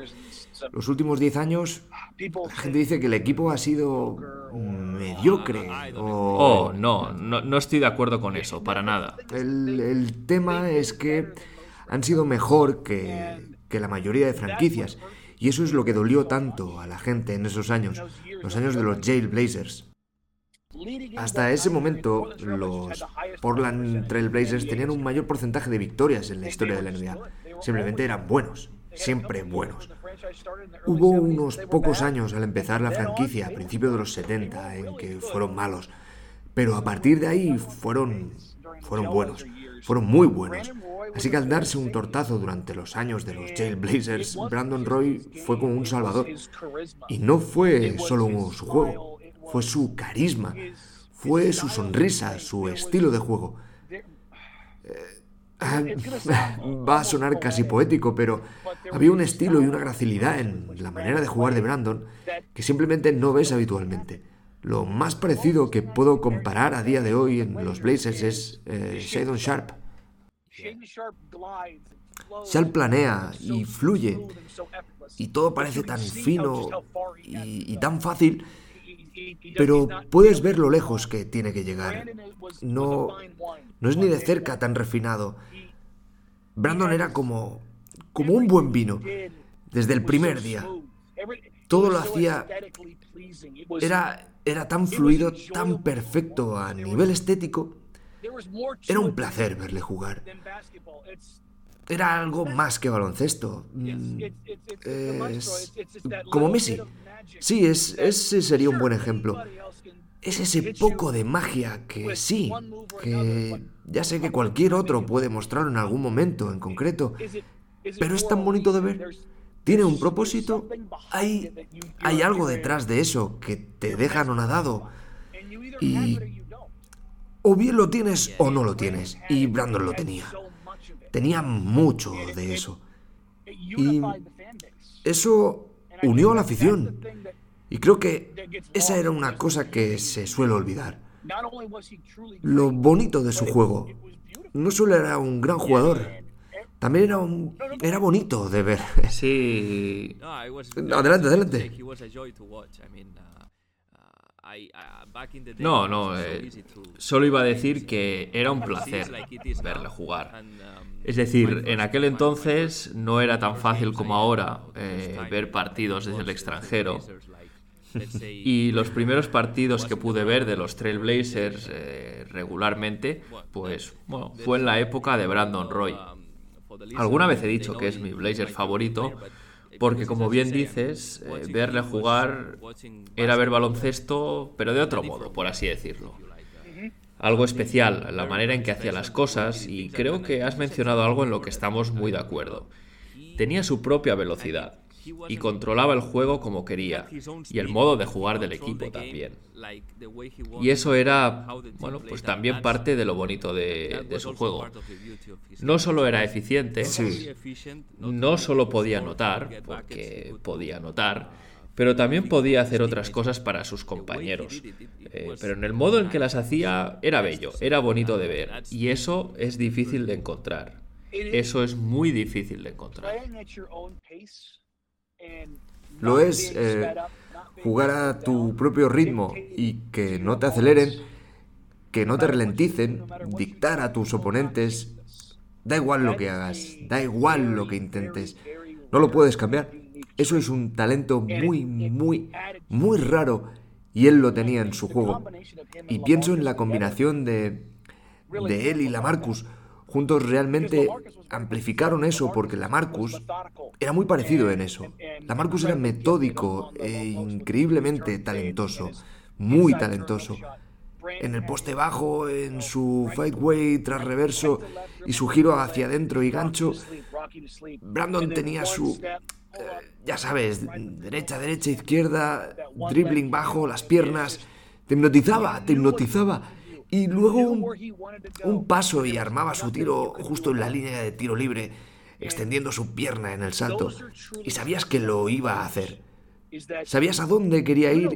Los últimos 10 años, la gente dice que el equipo ha sido mediocre. O...
Oh, no, no, no estoy de acuerdo con eso, para nada.
El, el tema es que han sido mejor que, que la mayoría de franquicias. Y eso es lo que dolió tanto a la gente en esos años, los años de los Jailblazers. Hasta ese momento, los Portland Trailblazers tenían un mayor porcentaje de victorias en la historia de la NBA. Simplemente eran buenos, siempre buenos. Hubo unos pocos años al empezar la franquicia, a principios de los 70, en que fueron malos. Pero a partir de ahí fueron, fueron buenos, fueron muy buenos. Así que al darse un tortazo durante los años de los Jailblazers, Brandon Roy fue como un salvador. Y no fue solo su juego, fue su carisma, fue su sonrisa, su estilo de juego. Va a sonar casi poético, pero había un estilo y una gracilidad en la manera de jugar de Brandon que simplemente no ves habitualmente. Lo más parecido que puedo comparar a día de hoy en los Blazers es eh, Shadon Sharp. Sharp planea y fluye y todo parece tan fino y tan fácil pero puedes ver lo lejos que tiene que llegar. No, no es ni de cerca tan refinado. Brandon era como, como un buen vino, desde el primer día. Todo lo hacía... Era, era tan fluido, tan perfecto a nivel estético. Era un placer verle jugar. Era algo más que baloncesto. Mm, es como Messi. Sí, es, ese sería un buen ejemplo. Es ese poco de magia que sí, que ya sé que cualquier otro puede mostrarlo en algún momento en concreto, pero es tan bonito de ver. Tiene un propósito, hay, hay algo detrás de eso que te deja anonadado. Y o bien lo tienes o no lo tienes. Y Brandon lo tenía. Tenía mucho de eso. Y eso unió a la afición. Y creo que esa era una cosa que se suele olvidar. Lo bonito de su juego. No solo era un gran jugador, también era, un, era bonito de ver.
Sí.
Adelante, adelante.
No, no, eh, solo iba a decir que era un placer verle jugar. Es decir, en aquel entonces no era tan fácil como ahora eh, ver partidos desde el extranjero. Y los primeros partidos que pude ver de los Trailblazers eh, regularmente, pues bueno, fue en la época de Brandon Roy. Alguna vez he dicho que es mi Blazer favorito, porque como bien dices, eh, verle jugar era ver baloncesto, pero de otro modo, por así decirlo. Algo especial, la manera en que hacía las cosas, y creo que has mencionado algo en lo que estamos muy de acuerdo. Tenía su propia velocidad y controlaba el juego como quería, y el modo de jugar del equipo también. Y eso era, bueno, pues también parte de lo bonito de, su juego. No solo era eficiente, no solo podía anotar, porque podía anotar, pero también podía hacer otras cosas para sus compañeros. Eh, pero en el modo en que las hacía era bello, era bonito de ver, y eso es difícil de encontrar. Eso es muy difícil de encontrar.
Lo es eh, jugar a tu propio ritmo y que no te aceleren, que no te ralenticen, dictar a tus oponentes. Da igual lo que hagas, da igual lo que intentes. No lo puedes cambiar. Eso es un talento muy, muy, muy raro y él lo tenía en su juego. Y pienso en la combinación de, de él y la Marcus. Juntos realmente amplificaron eso porque la Marcus era muy parecido en eso. La Marcus era metódico e increíblemente talentoso, muy talentoso. en el poste bajo, en su fadeaway tras reverso y su giro hacia adentro y gancho, Brandon tenía su, eh, ya sabes, derecha, derecha, izquierda, dribbling bajo, las piernas, te hipnotizaba, te hipnotizaba. Y luego un, un paso y armaba su tiro justo en la línea de tiro libre, extendiendo su pierna en el salto. Y sabías que lo iba a hacer. Sabías a dónde quería ir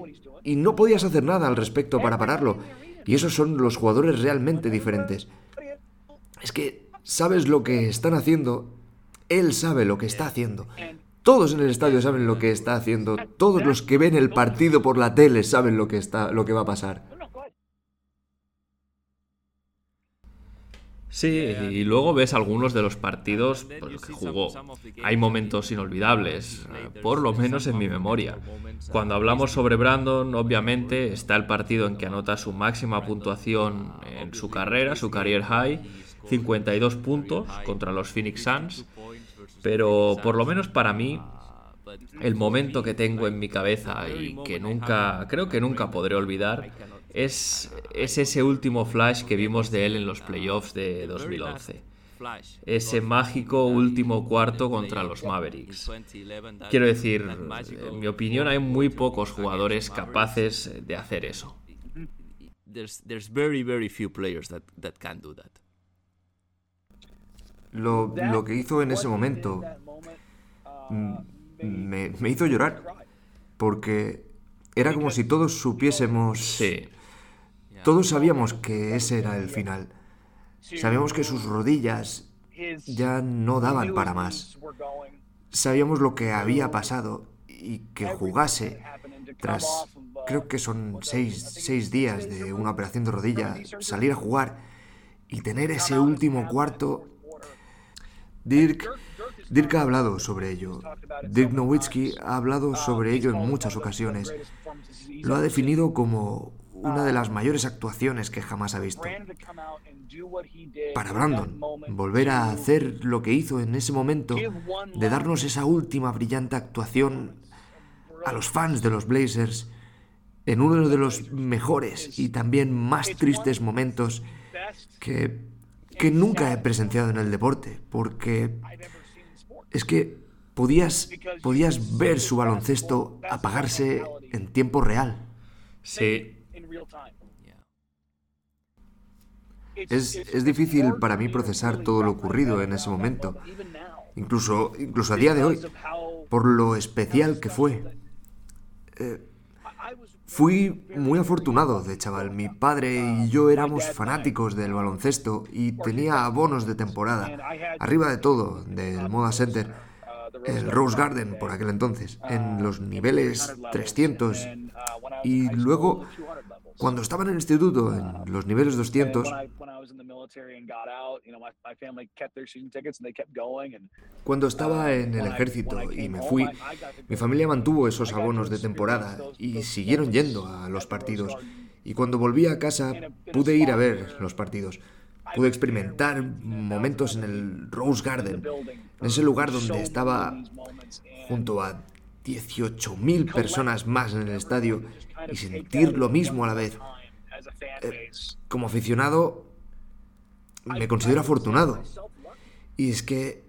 y no podías hacer nada al respecto para pararlo. Y esos son los jugadores realmente diferentes. Es que sabes lo que están haciendo, él sabe lo que está haciendo. Todos en el estadio saben lo que está haciendo. Todos los que ven el partido por la tele saben lo que está lo que va a pasar.
Sí, y luego ves algunos de los partidos pues, que jugó. Hay momentos inolvidables, por lo menos en mi memoria. Cuando hablamos sobre Brandon, obviamente está el partido en que anota su máxima puntuación en su carrera, su career high, 52 puntos contra los Phoenix Suns. Pero por lo menos para mí, el momento que tengo en mi cabeza y que nunca, creo que nunca podré olvidar, es, es ese último flash que vimos de él en los playoffs de 2011. Ese mágico último cuarto contra los Mavericks. Quiero decir, en mi opinión hay muy pocos jugadores capaces de hacer eso.
Lo, lo que hizo en ese momento mm, me, me hizo llorar, porque era como si todos supiésemos...
Sí.
Todos sabíamos que ese era el final. Sabíamos que sus rodillas ya no daban para más. Sabíamos lo que había pasado y que jugase tras, creo que son seis, seis días de una operación de rodilla, salir a jugar y tener ese último cuarto. Dirk, Dirk ha hablado sobre ello. Dirk Nowitzki ha hablado sobre ello en muchas ocasiones. Lo ha definido como una de las mayores actuaciones que jamás ha visto. Para Brandon, volver a hacer lo que hizo en ese momento, de darnos esa última brillante actuación a los fans de los Blazers, en uno de los mejores y también más tristes momentos que, que nunca he presenciado en el deporte, porque es que podías, podías ver su baloncesto apagarse en tiempo real.
Sí,
Es, es, difícil para mí procesar todo lo ocurrido en ese momento, incluso, incluso a día de hoy, por lo especial que fue. Eh, fui muy afortunado de chaval. Mi padre y yo éramos fanáticos del baloncesto y tenía abonos de temporada, arriba de todo, del Moda Center, el Rose Garden por aquel entonces, en los niveles 300 y luego cuando estaba en el instituto, en los niveles 200, cuando estaba en el ejército y me fui, mi familia mantuvo esos abonos de temporada y siguieron yendo a los partidos. Y cuando volví a casa pude ir a ver los partidos. Pude experimentar momentos en el Rose Garden, en ese lugar donde estaba junto a 18.000 personas más en el estadio y sentir lo mismo a la vez. Eh, como aficionado, me considero afortunado. Y es que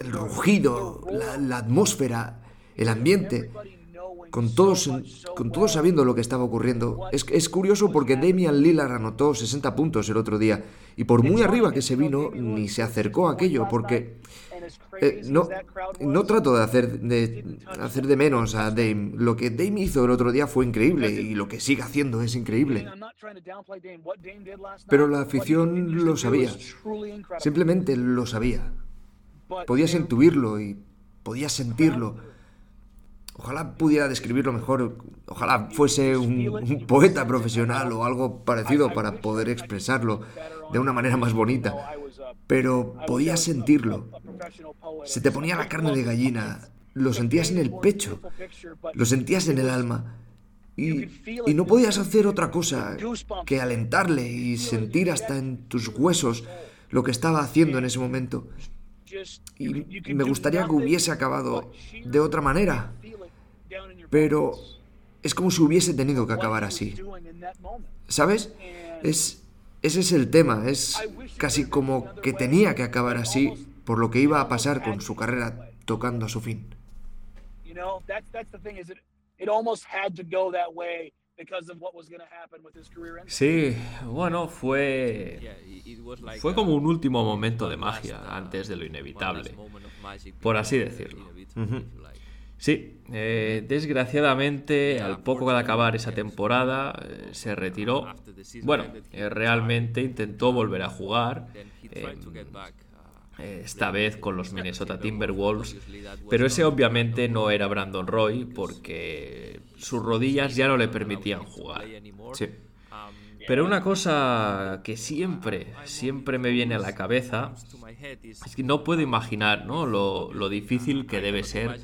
el rugido, la, atmósfera, el ambiente, con todos, con todos sabiendo lo que estaba ocurriendo. Es, es curioso porque Damian Lillard anotó 60 puntos el otro día y por muy arriba que se vino ni se acercó a aquello porque eh, no, no trato de hacer, de hacer de menos a Dame. Lo que Dame hizo el otro día fue increíble y lo que sigue haciendo es increíble. Pero la afición lo sabía. Simplemente lo sabía. Podías intuirlo y podías sentirlo. Ojalá pudiera describirlo mejor. Ojalá fuese un poeta profesional o algo parecido para poder expresarlo de una manera más bonita pero podías sentirlo. Se te ponía la carne de gallina, lo sentías en el pecho, lo sentías en el alma. Y, no podías hacer otra cosa que alentarle y sentir hasta en tus huesos lo que estaba haciendo en ese momento. Y me gustaría que hubiese acabado de otra manera, pero es como si hubiese tenido que acabar así. ¿Sabes? Es, ese es el tema, es casi como que tenía que acabar así por lo que iba a pasar con su carrera tocando a su fin.
Sí, bueno, fue fue como un último momento de magia antes de lo inevitable, por así decirlo. Sí, eh, desgraciadamente al poco de acabar esa temporada eh, se retiró. Bueno, eh, realmente intentó volver a jugar, esta vez con los Minnesota Timberwolves, pero ese obviamente no era Brandon Roy porque sus rodillas ya no le permitían jugar. Sí. Pero una cosa que siempre, siempre me viene a la cabeza es que no puedo imaginar ¿no? Lo, difícil que debe ser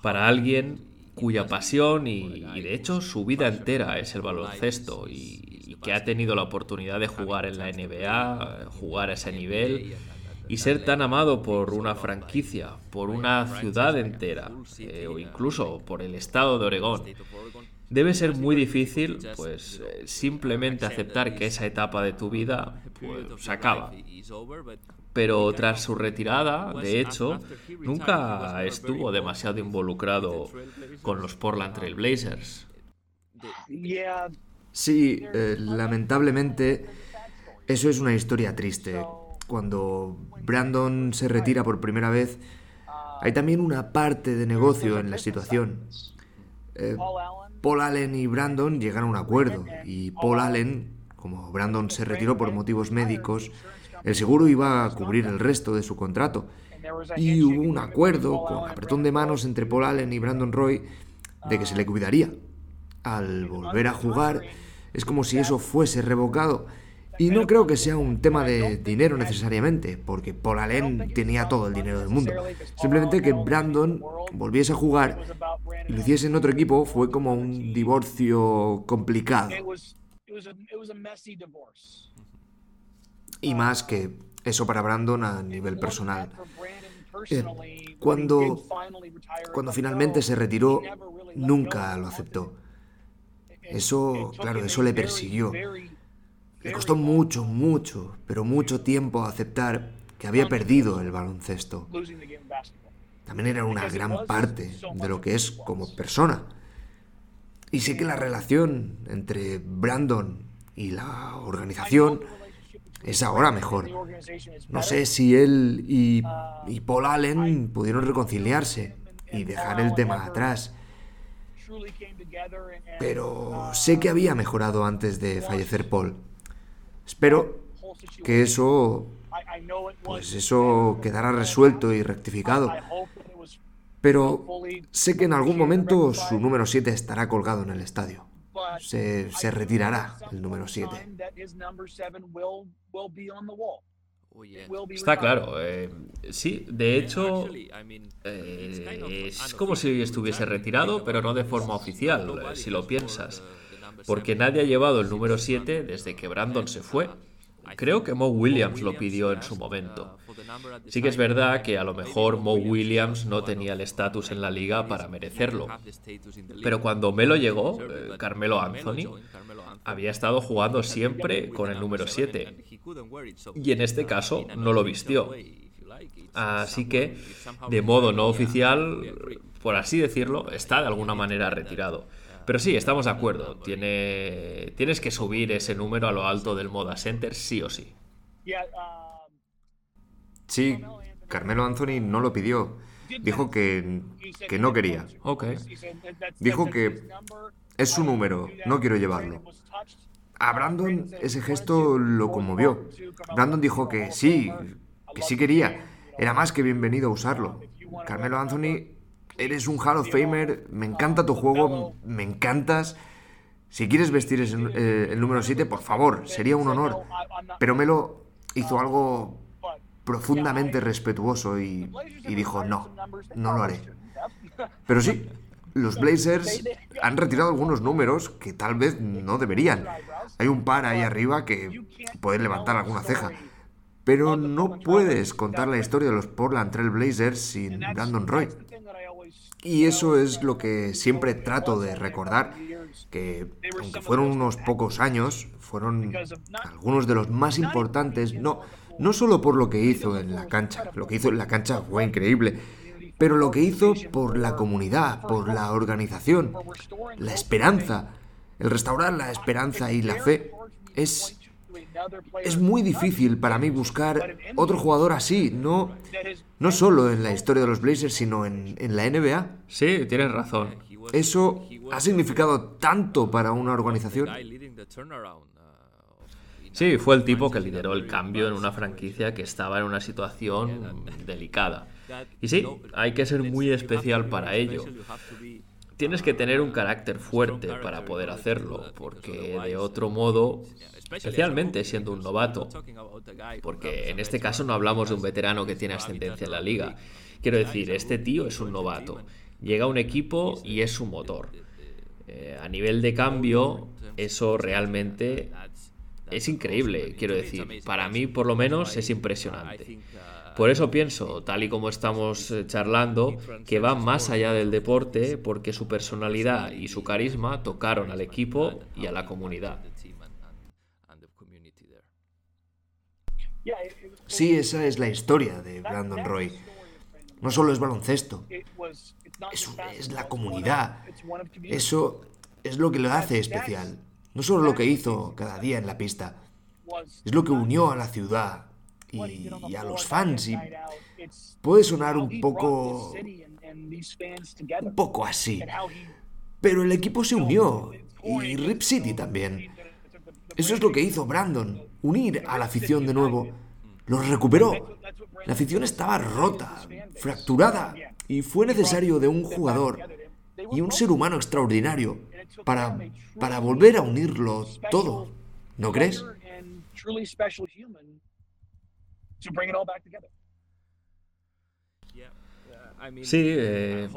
para alguien cuya pasión y, de hecho su vida entera es el baloncesto y, que ha tenido la oportunidad de jugar en la NBA, jugar a ese nivel y ser tan amado por una franquicia, por una ciudad entera eh, o incluso por el estado de Oregón. Debe ser muy difícil, pues, eh, simplemente aceptar que esa etapa de tu vida pues, se acaba pero tras su retirada, de hecho, nunca estuvo demasiado involucrado con los Portland Trail Blazers.
Sí, eh, lamentablemente, eso es una historia triste. Cuando Brandon se retira por primera vez, hay también una parte de negocio en la situación. Eh, Paul Allen y Brandon llegaron a un acuerdo y Paul Allen, como Brandon se retiró por motivos médicos, el seguro iba a cubrir el resto de su contrato. Y hubo un acuerdo con apretón de manos entre Paul Allen y Brandon Roy de que se le cuidaría. Al volver a jugar, es como si eso fuese revocado. Y no creo que sea un tema de dinero necesariamente, porque Paul Allen tenía todo el dinero del mundo. Simplemente que Brandon volviese a jugar y lo hiciese en otro equipo fue como un divorcio complicado. Y más que eso para Brandon a nivel personal. Eh, cuando, cuando finalmente se retiró, nunca lo aceptó. Eso, claro, eso le persiguió. Le costó mucho, mucho, pero mucho tiempo aceptar que había perdido el baloncesto. También era una gran parte de lo que es como persona. Y sé que la relación entre Brandon y la organización es ahora mejor. No sé si él y, Paul Allen pudieron reconciliarse y dejar el tema atrás. Pero sé que había mejorado antes de fallecer Paul. Espero que eso, pues eso quedará resuelto y rectificado. Pero sé que en algún momento su número 7 estará colgado en el estadio se, se retirará el número 7.
Está claro. Eh, sí, de hecho, eh, es como si estuviese retirado, pero no de forma oficial, si lo piensas. Porque nadie ha llevado el número 7 desde que Brandon se fue. Creo que Mo Williams lo pidió en su momento. Sí que es verdad que a lo mejor Mo Williams no tenía el estatus en la liga para merecerlo. Pero cuando Melo llegó, eh, Carmelo Anthony había estado jugando siempre con el número 7. Y en este caso no lo vistió. Así que, de modo no oficial, por así decirlo, está de alguna manera retirado. Pero sí, estamos de acuerdo. Tiene, tienes que subir ese número a lo alto del Moda Center, sí o sí.
Sí, Carmelo Anthony no lo pidió. Dijo que, que no quería.
Ok.
Dijo que es su número, no quiero llevarlo. A Brandon ese gesto lo conmovió. Brandon dijo que sí, que sí quería. Era más que bienvenido a usarlo. Carmelo Anthony Eres un Hall of Famer, me encanta tu juego, me encantas. Si quieres vestir eh, el número 7, por favor, sería un honor. Pero Melo hizo algo profundamente respetuoso y, y dijo, no, no lo haré. Pero sí, los Blazers han retirado algunos números que tal vez no deberían. Hay un par ahí arriba que pueden levantar alguna ceja. Pero no puedes contar la historia de los Portland Trail Blazers sin Brandon Roy. Y eso es lo que siempre trato de recordar que, aunque fueron unos pocos años, fueron algunos de los más importantes, no, no solo por lo que hizo en la cancha, lo que hizo en la cancha fue increíble, pero lo que hizo por la comunidad, por la organización, la esperanza, el restaurar la esperanza y la fe. Es, es muy difícil para mí buscar otro jugador así, no, no solo en la historia de los Blazers, sino en, en la NBA.
Sí, tienes razón.
Eso ha significado tanto para una organización.
Sí, fue el tipo que lideró el cambio en una franquicia que estaba en una situación delicada. Y sí, hay que ser muy especial para ello. Tienes que tener un carácter fuerte para poder hacerlo, porque de otro modo, especialmente siendo un novato, porque en este caso no hablamos de un veterano que tiene ascendencia en la liga. Quiero decir, este tío es un novato. Llega a un equipo y es su motor. Eh, a nivel de cambio, eso realmente es increíble, quiero decir. Para mí, por lo menos, es impresionante. Por eso pienso, tal y como estamos eh, charlando, que va más allá del deporte porque su personalidad y su carisma tocaron al equipo y a la comunidad.
Sí, esa es la historia de Brandon Roy. No solo es baloncesto, es, la comunidad. Eso es lo que lo hace especial. No solo lo que hizo cada día en la pista, es lo que unió a la ciudad y, a los fans. Y puede sonar un poco. un poco así. Pero el equipo se unió. Y Rip City también. Eso es lo que hizo Brandon. Unir a la afición de nuevo. Los recuperó. La afición estaba rota, fracturada. Y fue necesario de un jugador y un ser humano extraordinario para, para volver a unirlo todo. ¿No crees?
Sí, eh,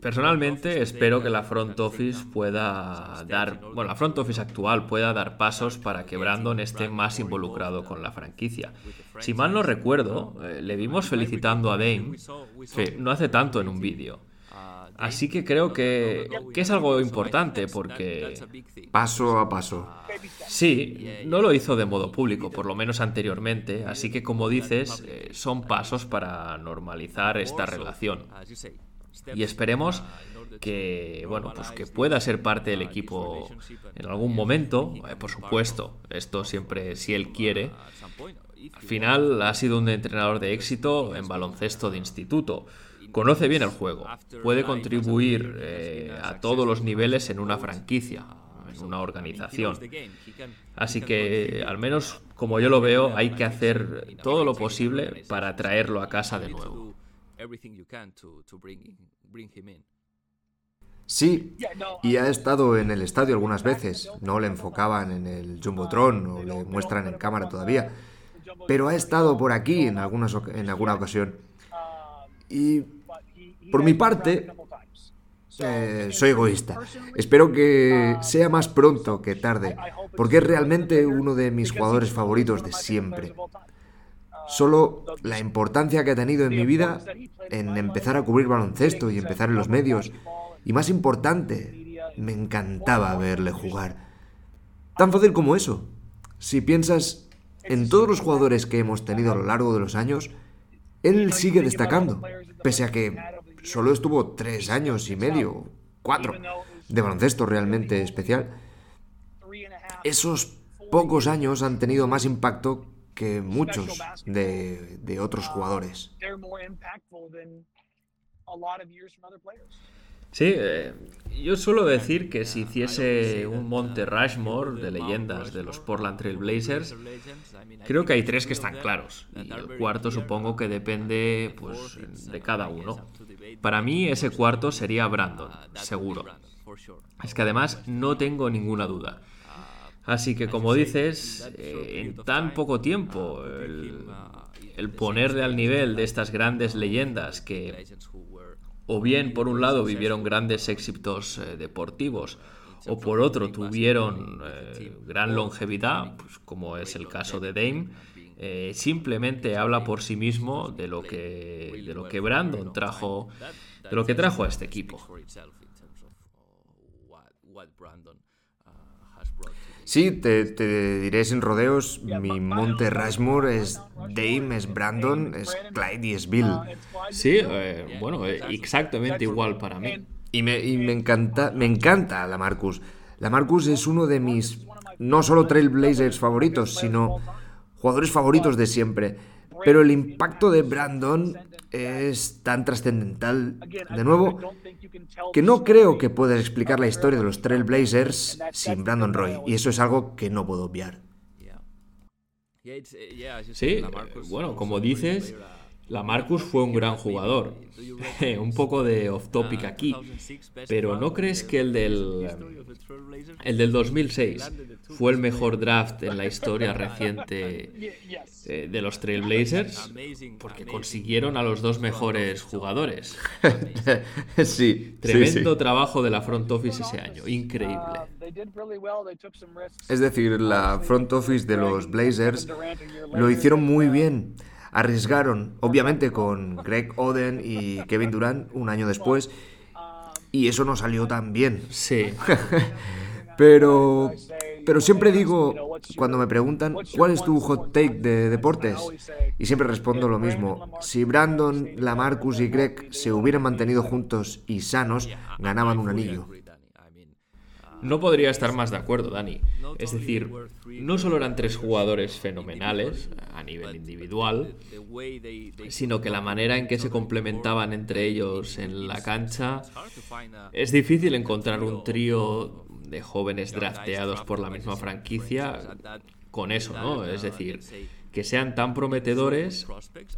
personalmente espero que la front office pueda dar, bueno, la front office actual pueda dar pasos para que Brandon esté más involucrado con la franquicia. Si mal no recuerdo, eh, le vimos felicitando a Dame, no hace tanto en un vídeo. Así que creo que, es algo importante porque...
Paso a paso.
Sí, no lo hizo de modo público, por lo menos anteriormente, así que como dices, eh, son pasos para normalizar esta relación. Y esperemos que, bueno, pues que pueda ser parte del equipo en algún momento, eh, por supuesto, esto siempre si él quiere. Al final ha sido un entrenador de éxito en baloncesto de instituto Conoce bien el juego, puede contribuir eh, a todos los niveles en una franquicia, en una organización. Así que, al menos como yo lo veo, hay que hacer todo lo posible para traerlo a casa de nuevo.
Sí, y ha estado en el estadio algunas veces. No le enfocaban en el Jumbotron o le muestran en cámara todavía. Pero ha estado por aquí en, en alguna ocasión. Y por mi parte, eh, soy egoísta. Espero que sea más pronto que tarde, porque es realmente uno de mis jugadores favoritos de siempre. Solo la importancia que ha tenido en mi vida en empezar a cubrir baloncesto y empezar en los medios. Y más importante, me encantaba verle jugar. Tan fácil como eso. Si piensas en todos los jugadores que hemos tenido a lo largo de los años, él sigue destacando, pese a que solo estuvo tres años y medio, cuatro, de baloncesto realmente especial. Esos pocos años han tenido más impacto que muchos de, otros jugadores.
Sí, eh, yo suelo decir que si hiciese un Monte Rushmore de leyendas de los Portland Trail Blazers, creo que hay tres que están claros. Y el cuarto supongo que depende pues, de cada uno. Para mí ese cuarto sería Brandon, seguro. Es que además no tengo ninguna duda. Así que como dices, eh, en tan poco tiempo, el, el ponerle al nivel de estas grandes leyendas que o bien por un lado vivieron grandes éxitos eh, deportivos, o por otro tuvieron eh, gran longevidad, pues, como es el caso de Dame, eh, simplemente habla por sí mismo de lo que de lo que Brandon trajo de lo que trajo a este equipo.
Sí, te, te, diré sin rodeos, mi monte Rushmore es Dame, es Brandon, es Clyde y es Bill.
Sí, eh, bueno, eh, exactamente igual para mí.
Y me, y me encanta, me encanta la Marcus. La Marcus es uno de mis no solo Trailblazers favoritos, sino jugadores favoritos de siempre. Pero el impacto de Brandon es tan trascendental, de nuevo, que no creo que puedas explicar la historia de los Trailblazers sin Brandon Roy, y eso es algo que no puedo obviar.
Sí, bueno, como dices, la Marcus fue un gran jugador. un poco de off topic aquí. Pero ¿no crees que el del, el del 2006 fue el mejor draft en la historia reciente eh, de los Trailblazers? Porque consiguieron a los dos mejores jugadores.
sí.
Tremendo trabajo de la front office ese año. Increíble.
Es decir, la front office de los Blazers lo hicieron muy bien arriesgaron, obviamente con Greg Oden y Kevin Durant un año después, y eso no salió tan bien.
Sí.
pero, pero siempre digo, cuando me preguntan, ¿cuál es tu hot take de deportes? Y siempre respondo lo mismo. Si Brandon, Lamarcus y Greg se hubieran mantenido juntos y sanos, ganaban un anillo.
No podría estar más de acuerdo, Dani. Es decir, no solo eran tres jugadores fenomenales a nivel individual, sino que la manera en que se complementaban entre ellos en la cancha es difícil encontrar un trío de jóvenes drafteados por la misma franquicia con eso, ¿no? Es decir, que sean tan prometedores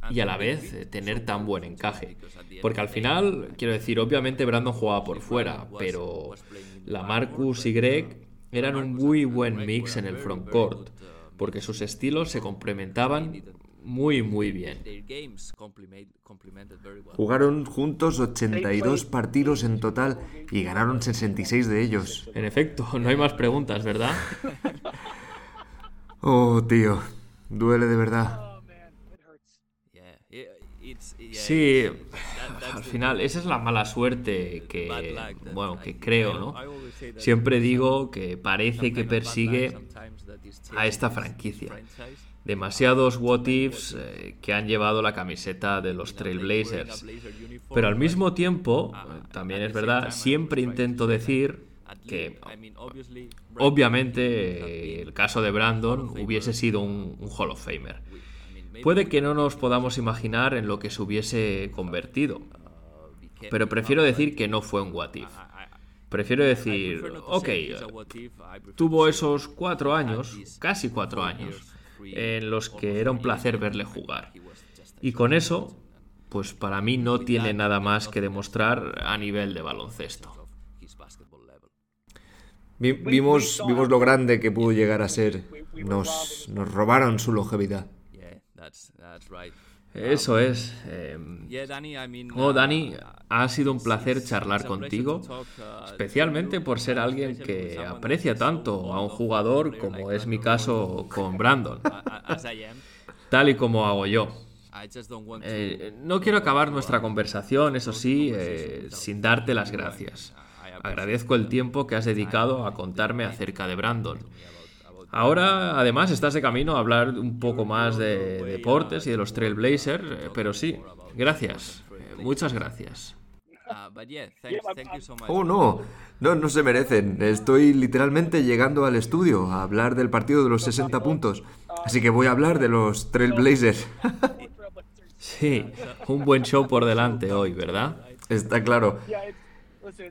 y a la vez tener tan buen encaje. Porque al final, quiero decir, obviamente Brandon jugaba por fuera, pero la Marcus y Greg eran un muy buen mix en el frontcourt, porque sus estilos se complementaban muy muy bien.
Jugaron juntos 82 partidos en total y ganaron 66 de ellos.
En efecto, no hay más preguntas, ¿verdad?
oh, tío, duele de verdad.
Sí, al final, esa es la mala suerte que, bueno, que creo, ¿no? Siempre digo que parece que persigue a esta franquicia. Demasiados what ifs eh, que han llevado la camiseta de los Trailblazers. Pero al mismo tiempo, también es verdad, siempre intento decir que obviamente el caso de Brandon hubiese sido un, un Hall of Famer. Puede que no nos podamos imaginar en lo que se hubiese convertido, pero prefiero decir que no fue un what if. Prefiero decir, ok, tuvo esos cuatro años, casi cuatro años, en los que era un placer verle jugar. Y con eso, pues para mí no tiene nada más que demostrar a nivel de baloncesto.
Vimos, vimos lo grande que pudo llegar a ser. Nos, nos robaron su longevidad.
Eso es. Em, oh, Dani, ha sido un placer charlar contigo, especialmente por ser alguien que aprecia tanto a un jugador como es mi caso con Brandon, tal y como hago yo. Eh, no quiero acabar nuestra conversación, eso sí, eh, sin darte las gracias. Agradezco el tiempo que has dedicado a contarme acerca de Brandon Ahora, además, estás de camino a hablar un poco más de deportes y de los Trailblazers, eh, pero sí, gracias, eh, muchas gracias.
Oh, no, no, no se merecen. Estoy literalmente llegando al estudio a hablar del partido de los 60 puntos. Así que voy a hablar de los Trailblazers.
Sí, un buen show por delante hoy, ¿verdad?
Está claro.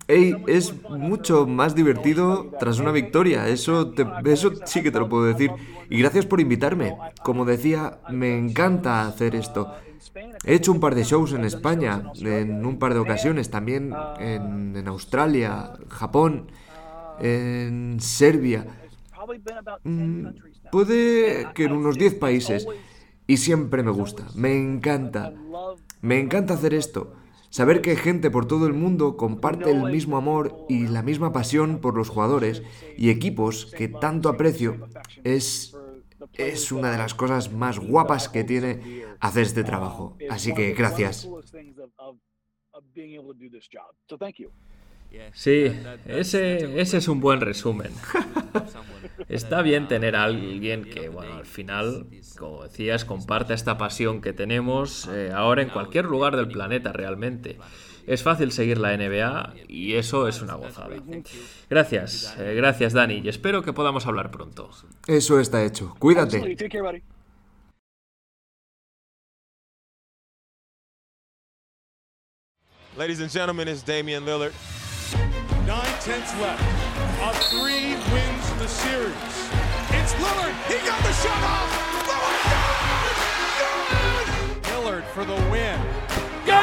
Hey, es mucho más divertido tras una victoria, eso, eso sí que te lo puedo decir. Y gracias por invitarme. Como decía, me encanta hacer esto. He hecho un par de shows en España, en un par de ocasiones, también en, en Australia, Japón, en Serbia. Mm, puede que en unos 10 países. Y siempre me gusta, me encanta. Me encanta hacer esto. Saber que gente por todo el mundo comparte el mismo amor y la misma pasión por los jugadores y equipos que tanto aprecio es, es una de las cosas más guapas que tiene hacer este trabajo. Así que gracias.
Sí, ese, ese es un buen resumen. Está bien tener a alguien que, bueno, al final, como decías, comparta esta pasión que tenemos eh, ahora en cualquier lugar del planeta realmente. Es fácil seguir la NBA y eso es una gozada. Gracias, eh, gracias Dani, y espero que podamos hablar pronto.
Eso está hecho. Cuídate.
Ladies and gentlemen, it's Damian Lillard. Nine tenths left. A three wins the series. It's Lillard. He got the shot off. Lillard, good! Good! Lillard for the win. Good!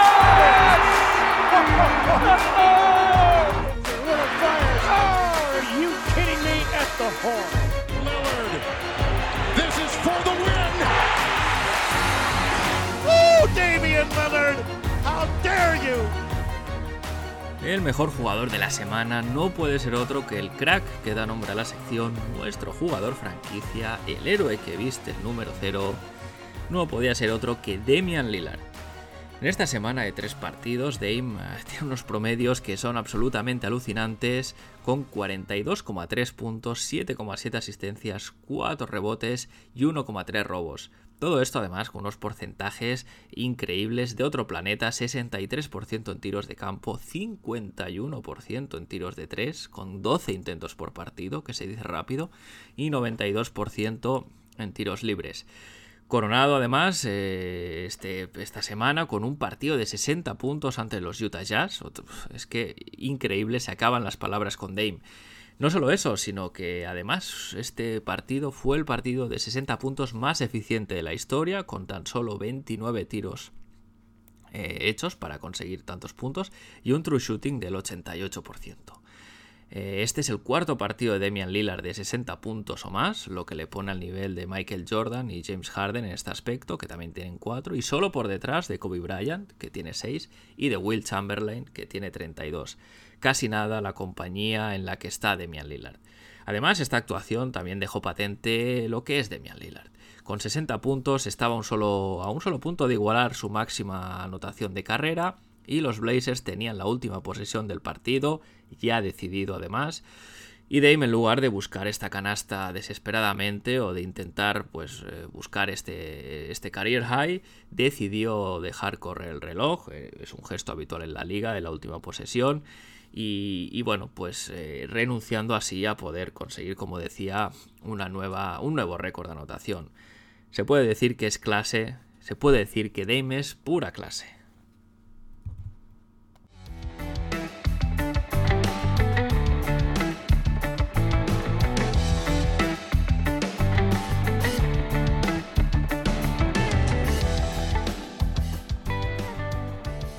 Lillard fires. Oh, are you kidding me? At the horn. Lillard. This is for the win. Woo, Damian Lillard. How dare you?
El mejor jugador de la semana no puede ser otro que el crack que da nombre a la sección, nuestro jugador franquicia, el héroe que viste el número 0, no podía ser otro que Demian Lillard. En esta semana de tres partidos, Dame eh, tiene unos promedios que son absolutamente alucinantes, con 42,3 puntos, 7,7 asistencias, 4 rebotes y 1,3 robos. Todo esto además con unos porcentajes increíbles de otro planeta, 63% en tiros de campo, 51% en tiros de 3, con 12 intentos por partido, que se dice rápido, y 92% en tiros libres. Coronado además eh, este, esta semana con un partido de 60 puntos ante los Utah Jazz. Es que increíble, se acaban las palabras con Dame. No solo eso, sino que además este partido fue el partido de 60 puntos más eficiente de la historia, con tan solo 29 tiros eh, hechos para conseguir tantos puntos y un true shooting del 88%. Eh, este es el cuarto partido de Damian Lillard de 60 puntos o más, lo que le pone al nivel de Michael Jordan y James Harden en este aspecto, que también tienen 4, y solo por detrás de Kobe Bryant, que tiene 6, y de Will Chamberlain, que tiene 32 casi nada la compañía en la que está Demian Lillard. Además, esta actuación también dejó patente lo que es Demian Lillard. Con 60 puntos estaba un solo, a un solo punto de igualar su máxima anotación de carrera y los Blazers tenían la última posesión del partido, ya decidido además. Y Dame, en lugar de buscar esta canasta desesperadamente o de intentar pues, eh, buscar este, este career high, decidió dejar correr el reloj. Eh, es un gesto habitual en la liga de la última posesión y, bueno, pues eh, renunciando así a poder conseguir, como decía, una nueva, un nuevo récord de anotación. Se puede decir que es clase, se puede decir que Dame es pura clase.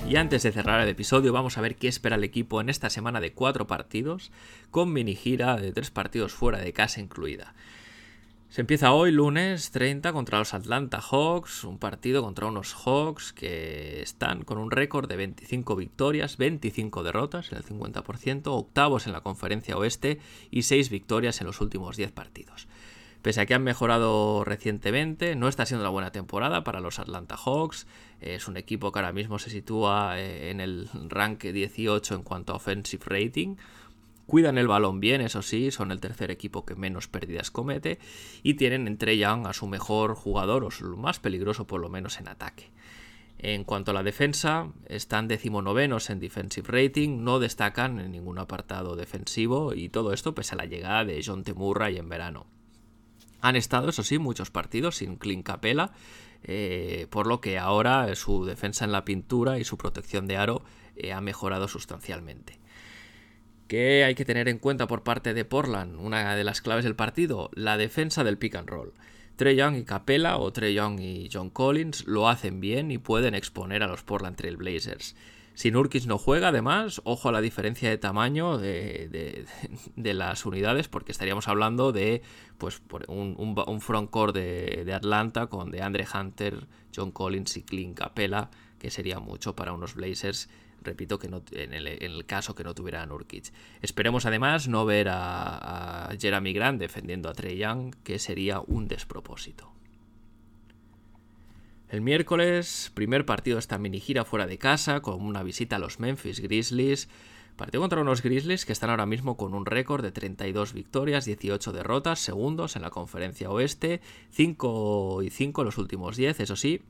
Y antes de cerrar el episodio, vamos a ver qué espera el equipo en esta semana de cuatro partidos, con mini gira de tres partidos fuera de casa incluida. Se empieza hoy, lunes 30, contra los Atlanta Hawks, un partido contra unos Hawks que están con un récord de 25 victorias, 25 derrotas, el 50%, octavos en la conferencia oeste y 6 victorias en los últimos 10 partidos. Pese a que han mejorado recientemente, no está siendo una buena temporada para los Atlanta Hawks. Es un equipo que ahora mismo se sitúa eh, en el rank 18 en cuanto a offensive rating. Cuidan el balón bien, eso sí, son el tercer equipo que menos pérdidas comete y tienen entre Young a su mejor jugador o su más peligroso por lo menos en ataque. En cuanto a la defensa, están decimonovenos en defensive rating, no destacan en ningún apartado defensivo y todo esto pese a la llegada de John Temurray en verano. Han estado, eso sí, muchos partidos sin Clint Capela, eh, por lo que ahora su defensa en la pintura y su protección de aro eh, ha mejorado sustancialmente. ¿Qué hay que tener en cuenta por parte de Portland? Una de las claves del partido, la defensa del pick and roll. Trey Young y Capela o Trey Young y John Collins lo hacen bien y pueden exponer a los Portland Trail Blazers. Si Nurkic no juega, además, ojo a la diferencia de tamaño de, las unidades, porque estaríamos hablando de pues, un, un, un frontcourt de, Atlanta con de Andre Hunter, John Collins y Clint Capella, que sería mucho para unos Blazers repito que en, el, caso que no tuviera a Nurkic. Esperemos además no ver a Jeremy Grant defendiendo a Trey Young, que sería un despropósito. El miércoles, primer partido de esta mini gira fuera de casa, con una visita a los Memphis Grizzlies. Partido contra unos Grizzlies que están ahora mismo con un récord de 32 victorias, 18 derrotas, segundos en la conferencia oeste, 5 y 5 en los últimos 10, eso sí,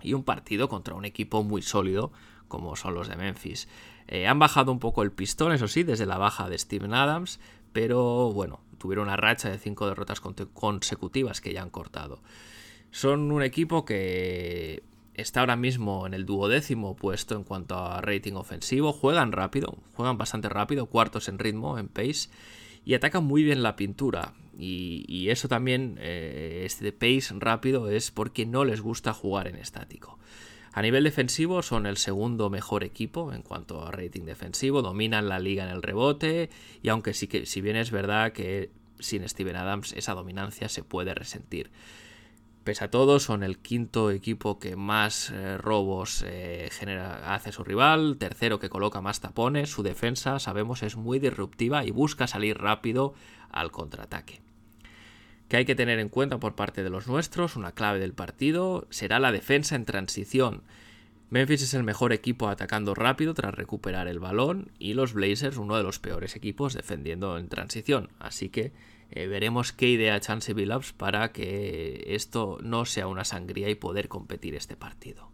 y un partido contra un equipo muy sólido como son los de Memphis. Eh, han bajado un poco el pistón, eso sí, desde la baja de Steven Adams, pero bueno, tuvieron una racha de 5 derrotas consecutivas que ya han cortado. Son un equipo que está ahora mismo en el duodécimo puesto en cuanto a rating ofensivo. Juegan rápido, juegan bastante rápido, cuartos en ritmo, en pace, y atacan muy bien la pintura. Y, eso también, eh, este pace rápido, es porque no les gusta jugar en estático. A nivel defensivo son el segundo mejor equipo en cuanto a rating defensivo, dominan la liga en el rebote y aunque sí que si bien es verdad que sin Steven Adams esa dominancia se puede resentir. Pese a todo, son el quinto equipo que más eh, robos eh, genera, hace su rival, tercero que coloca más tapones, su defensa, sabemos, es muy disruptiva y busca salir rápido al contraataque. Que hay que tener en cuenta por parte de los nuestros, una clave del partido, será la defensa en transición. Memphis es el mejor equipo atacando rápido tras recuperar el balón y los Blazers uno de los peores equipos defendiendo en transición. Así que eh, veremos qué idea Chance Billups para que esto no sea una sangría y poder competir este partido.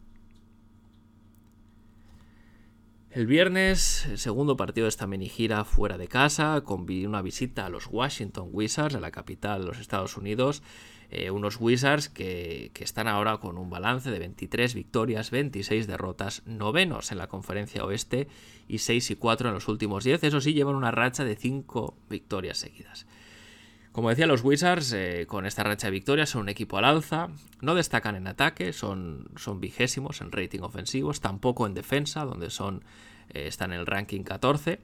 El viernes, el segundo partido de esta mini gira fuera de casa, con una visita a los Washington Wizards, a la capital de los Estados Unidos. Eh, unos Wizards que, que, están ahora con un balance de 23 victorias, 26 derrotas, novenos en la conferencia oeste y 6 y 4 en los últimos 10. Eso sí, llevan una racha de 5 victorias seguidas. Como decía, los Wizards eh, con esta racha de victorias son un equipo al alza, no destacan en ataque, son, son vigésimos en rating ofensivos, tampoco en defensa, donde son, eh, están en el ranking 14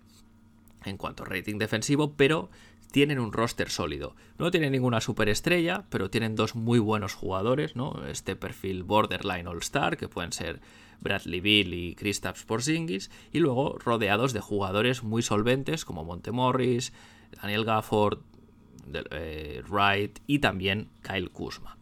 en cuanto a rating defensivo, pero tienen un roster sólido. No tienen ninguna superestrella, pero tienen dos muy buenos jugadores, ¿no? Este perfil borderline all-star, que pueden ser Bradley Bill y Kristaps Porzingis, y luego rodeados de jugadores muy solventes como Montemorris, Daniel Gafford, eh, Wright y también Kyle Kuzma.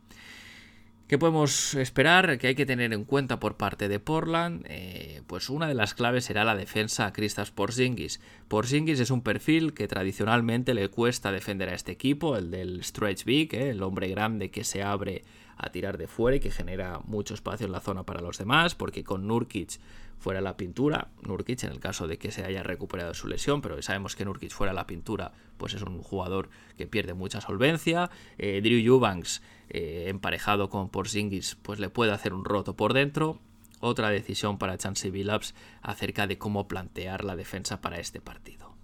¿Qué podemos esperar? Que hay que tener en cuenta por parte de Portland. Eh, pues una de las claves será la defensa a Kristaps Porzingis. Porzingis es un perfil que tradicionalmente le cuesta defender a este equipo, el del stretch big, eh, el hombre grande que se abre a tirar de fuera y que genera mucho espacio en la zona para los demás, porque con Nurkic fuera la pintura, Nurkic en el caso de que se haya recuperado su lesión, pero sabemos que Nurkic fuera la pintura, pues es un jugador que pierde mucha solvencia. Eh, Drew Eubanks eh, emparejado con Porzingis, pues le puede hacer un roto por dentro. Otra decisión para Chansey Billups acerca de cómo plantear la defensa para este partido.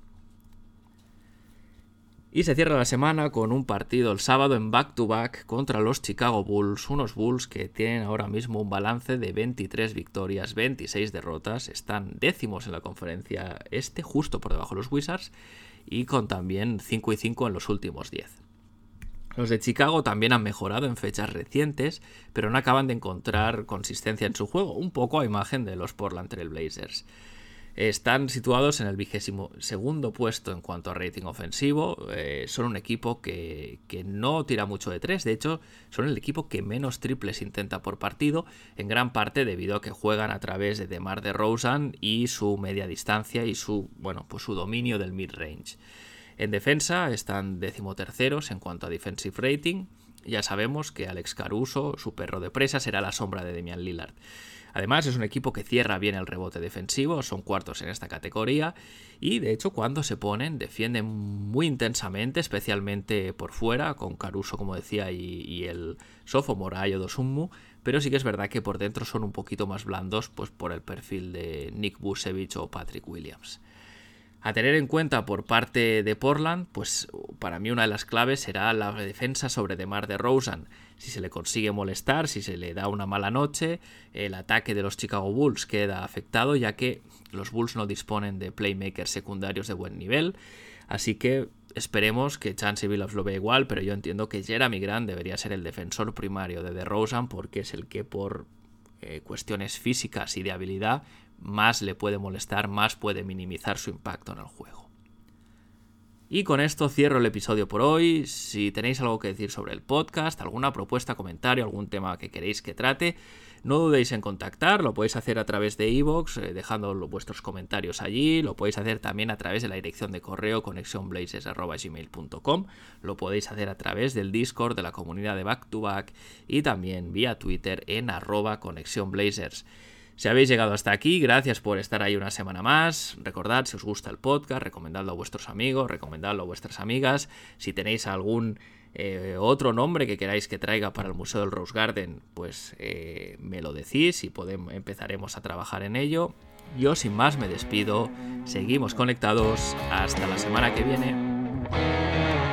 Y se cierra la semana con un partido el sábado en back-to-back contra los Chicago Bulls, unos Bulls que tienen ahora mismo un balance de 23 victorias, 26 derrotas, están décimos en la conferencia este, justo por debajo de los Wizards, y con también 5 y 5 en los últimos 10. Los de Chicago también han mejorado en fechas recientes, pero no acaban de encontrar consistencia en su juego, un poco a imagen de los Portland Trail Blazers. Están situados en el vigésimo segundo puesto en cuanto a rating ofensivo. Eh, son un equipo que, no tira mucho de tres. De hecho, son el equipo que menos triples intenta por partido, en gran parte debido a que juegan a través de DeMar DeRozan y su media distancia y su, bueno, pues su dominio del mid-range. En defensa están decimoterceros en cuanto a defensive rating. Ya sabemos que Alex Caruso, su perro de presa, será la sombra de Demian Lillard. Además, es un equipo que cierra bien el rebote defensivo, son cuartos en esta categoría y de hecho cuando se ponen defienden muy intensamente, especialmente por fuera, con Caruso como decía y, el sophomore Ayo Dosunmu, pero sí que es verdad que por dentro son un poquito más blandos pues por el perfil de Nick Busevich o Patrick Williams. A tener en cuenta por parte de Portland, pues para mí una de las claves será la defensa sobre DeMar DeRozan. Si se le consigue molestar, si se le da una mala noche, el ataque de los Chicago Bulls queda afectado ya que los Bulls no disponen de playmakers secundarios de buen nivel. Así que esperemos que Chance Billups lo vea igual, pero yo entiendo que Jeremy Grant debería ser el defensor primario de DeRozan porque es el que por eh, cuestiones físicas y de habilidad más le puede molestar, más puede minimizar su impacto en el juego. Y con esto cierro el episodio por hoy. Si tenéis algo que decir sobre el podcast, alguna propuesta, comentario, algún tema que queréis que trate, no dudéis en contactar, lo podéis hacer a través de iVoox, eh, dejando vuestros comentarios allí, lo podéis hacer también a través de la dirección de correo conexionblazes.gmail.com, lo podéis hacer a través del Discord de la comunidad de Back to Back y también vía Twitter en arroba. Si habéis llegado hasta aquí, gracias por estar ahí una semana más. Recordad, si os gusta el podcast, recomendadlo a vuestros amigos, recomendadlo a vuestras amigas. Si tenéis algún eh, otro nombre que queráis que traiga para el Museo del Rose Garden, pues eh, me lo decís y podemos, empezaremos a trabajar en ello. Yo sin más me despido, seguimos conectados, hasta la semana que viene.